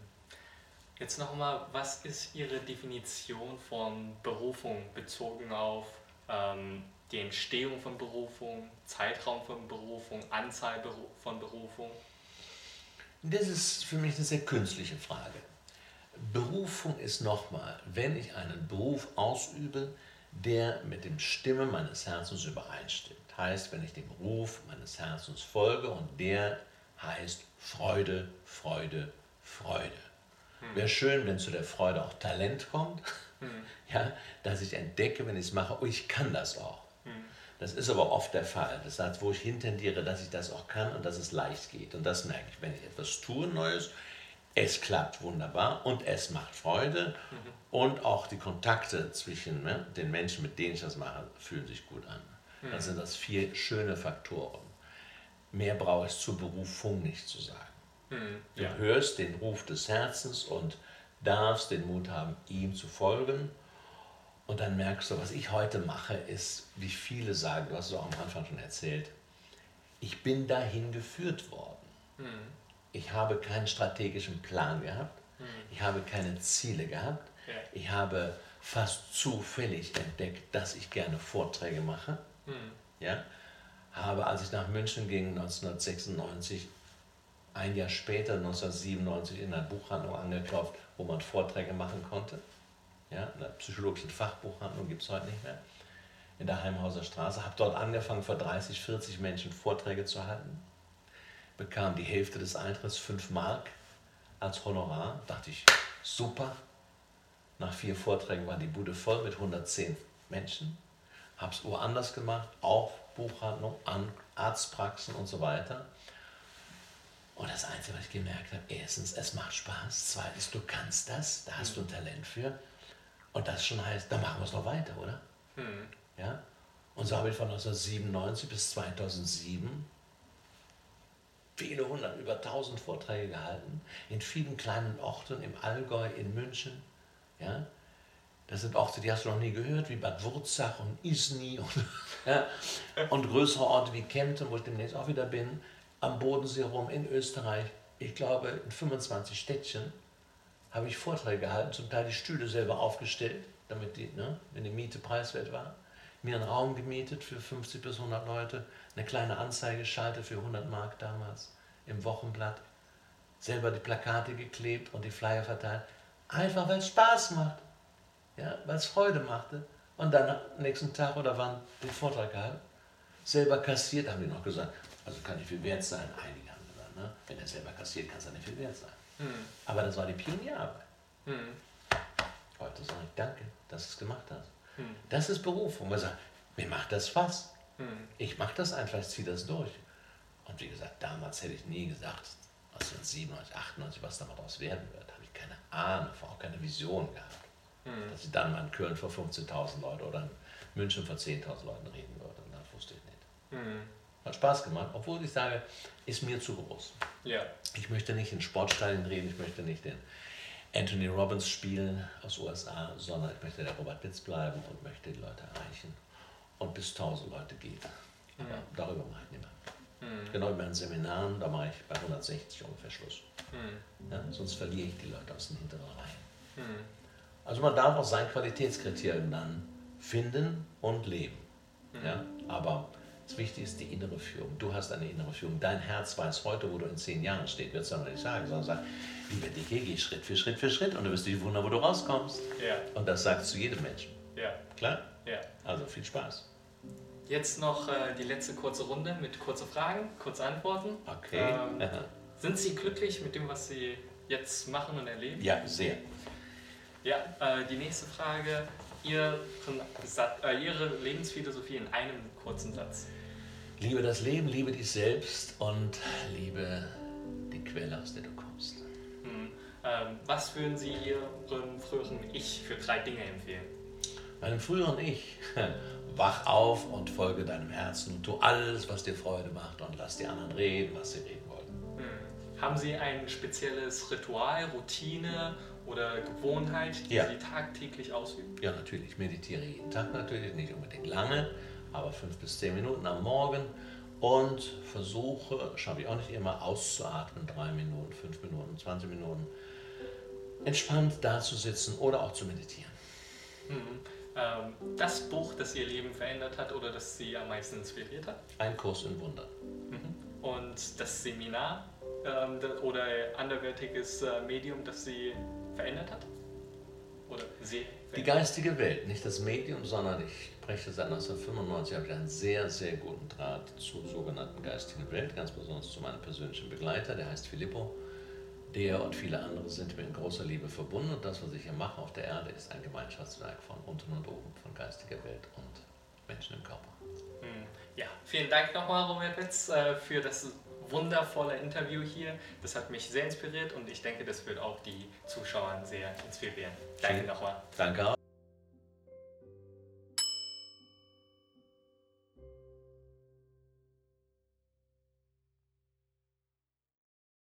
Jetzt nochmal, was ist Ihre Definition von Berufung bezogen auf ähm, die Entstehung von Berufung, Zeitraum von Berufung, Anzahl von Berufung? Das ist für mich eine sehr künstliche Frage. Berufung ist nochmal, wenn ich einen Beruf ausübe, der mit dem Stimme meines Herzens übereinstimmt heißt, wenn ich dem Ruf meines Herzens folge und der heißt Freude, Freude, Freude. Wäre schön, wenn zu der Freude auch Talent kommt. Ja, dass ich entdecke, wenn ich es mache, oh, ich kann das auch. Das ist aber oft der Fall. Das heißt, wo ich hintendiere, dass ich das auch kann und dass es leicht geht. Und das merke ich, wenn ich etwas tue Neues, es klappt wunderbar und es macht Freude mhm. und auch die Kontakte zwischen ne, den Menschen, mit denen ich das mache, fühlen sich gut an. Dann sind das vier schöne Faktoren. Mehr brauche ich zur Berufung nicht zu sagen. Mhm. Du ja. hörst den Ruf des Herzens und darfst den Mut haben, ihm zu folgen. Und dann merkst du, was ich heute mache, ist, wie viele sagen, du hast es auch am Anfang schon erzählt, ich bin dahin geführt worden. Mhm. Ich habe keinen strategischen Plan gehabt. Mhm. Ich habe keine Ziele gehabt. Ja. Ich habe fast zufällig entdeckt, dass ich gerne Vorträge mache. Mhm. Ja? Habe, als ich nach München ging, 1996, ein Jahr später, 1997, in einer Buchhandlung angeklopft, wo man Vorträge machen konnte. Ja, in der psychologischen Fachbuchhandlung gibt es heute nicht mehr. In der Heimhauser Straße. Habe dort angefangen, vor 30, 40 Menschen Vorträge zu halten. Bekam die Hälfte des Eintritts, 5 Mark als Honorar. Dachte ich, super. Nach vier Vorträgen war die Bude voll mit 110 Menschen. Habe es woanders gemacht, auch Buchhandlung, Arztpraxen und so weiter. Und das Einzige, was ich gemerkt habe, erstens, es macht Spaß. Zweitens, du kannst das, da hast du ein Talent für. Und das schon heißt, dann machen wir es noch weiter, oder? Mhm. Ja? Und so habe ich von 1997 bis 2007 viele hundert, über tausend Vorträge gehalten, in vielen kleinen Orten, im Allgäu, in München. Ja? Das sind Orte, die hast du noch nie gehört, wie Bad Wurzach und Isny und, ja? und größere Orte wie Kempten, wo ich demnächst auch wieder bin am Bodensee rum in Österreich, ich glaube in 25 Städtchen, habe ich Vorträge gehalten, zum Teil die Stühle selber aufgestellt, damit die, ne, wenn die Miete preiswert war, mir einen Raum gemietet für 50 bis 100 Leute, eine kleine Anzeige geschaltet für 100 Mark damals im Wochenblatt, selber die Plakate geklebt und die Flyer verteilt, einfach weil es Spaß macht, ja, weil es Freude machte. Und dann am nächsten Tag oder wann den Vortrag gehalten, selber kassiert, haben die noch gesagt, also kann nicht viel wert sein. Einige haben gesagt, ne? wenn er selber kassiert, kann es ja nicht viel wert sein. Mhm. Aber das war die Pionierarbeit. Mhm. Heute sage ich danke, dass du es gemacht hast. Mhm. Das ist Berufung. Man sagt, mir macht das Spaß. Mhm. Ich mache das einfach, ich ziehe das durch. Und wie gesagt, damals hätte ich nie gesagt, was sind 97, 98, was da mal draus werden wird. Habe ich keine Ahnung, auch keine Vision gehabt. Mhm. Dass ich dann mal in Köln vor 15.000 Leuten oder in München vor 10.000 Leuten reden würde. Das wusste ich nicht. Mhm. Hat Spaß gemacht, obwohl ich sage, ist mir zu groß. Ja. Ich möchte nicht in Sportstadien reden, ich möchte nicht den Anthony Robbins spielen aus USA, sondern ich möchte der Robert Blitz bleiben und möchte die Leute erreichen. Und bis 1000 Leute geht. Aber mhm. darüber mache ich nicht mehr. Mhm. Genau wie bei den Seminaren, da mache ich bei 160 ungefähr Schluss. Mhm. Ja, sonst verliere ich die Leute aus den hinteren Reihen. Also man darf auch sein Qualitätskriterium dann finden und leben. Mhm. Ja, aber das Wichtige ist die innere Führung. Du hast eine innere Führung. Dein Herz weiß heute, wo du in zehn Jahren stehst. Wird es ja noch nicht sagen, sondern sagt, liebe Dicke, geh Schritt für Schritt für Schritt und du wirst dich wundern, wo du rauskommst. Ja. Und das sagst du jedem Menschen. Ja. Klar? Ja. Also viel Spaß. Jetzt noch äh, die letzte kurze Runde mit kurzen Fragen, kurze Antworten. Okay. Ähm, sind Sie glücklich mit dem, was Sie jetzt machen und erleben? Ja, sehr. Ja, äh, die nächste Frage. Ihre, äh, Ihre Lebensphilosophie in einem kurzen Satz. Liebe das Leben, liebe dich selbst und liebe die Quelle, aus der du kommst. Hm. Ähm, was würden Sie Ihrem früheren Ich für drei Dinge empfehlen? Meinem früheren Ich, wach auf und folge deinem Herzen und tu alles, was dir Freude macht und lass die anderen reden, was sie reden wollen. Hm. Haben Sie ein spezielles Ritual, Routine oder Gewohnheit, die ja. Sie tagtäglich ausüben? Ja, natürlich. Ich meditiere jeden Tag natürlich, nicht unbedingt lange aber fünf bis zehn Minuten am Morgen und versuche, schaffe ich auch nicht immer, auszuatmen, drei Minuten, fünf Minuten, 20 Minuten, entspannt da zu sitzen oder auch zu meditieren. Mhm. Ähm, das Buch, das Ihr Leben verändert hat oder das Sie am meisten inspiriert hat? Ein Kurs in Wunder. Mhm. Und das Seminar ähm, oder anderwertiges äh, Medium, das Sie verändert hat? Oder Sie? Die geistige Welt, nicht das Medium, sondern ich spreche seit 1995, habe ich einen sehr, sehr guten Draht zur sogenannten geistigen Welt, ganz besonders zu meinem persönlichen Begleiter, der heißt Filippo, Der und viele andere sind mir in großer Liebe verbunden und das, was ich hier mache auf der Erde, ist ein Gemeinschaftswerk von unten und oben, von geistiger Welt und Menschen im Körper. Hm. Ja, vielen Dank nochmal, Robert Witz, äh, für das wundervolle Interview hier. Das hat mich sehr inspiriert und ich denke, das wird auch die Zuschauer sehr inspirieren. Danke nochmal. Danke auch.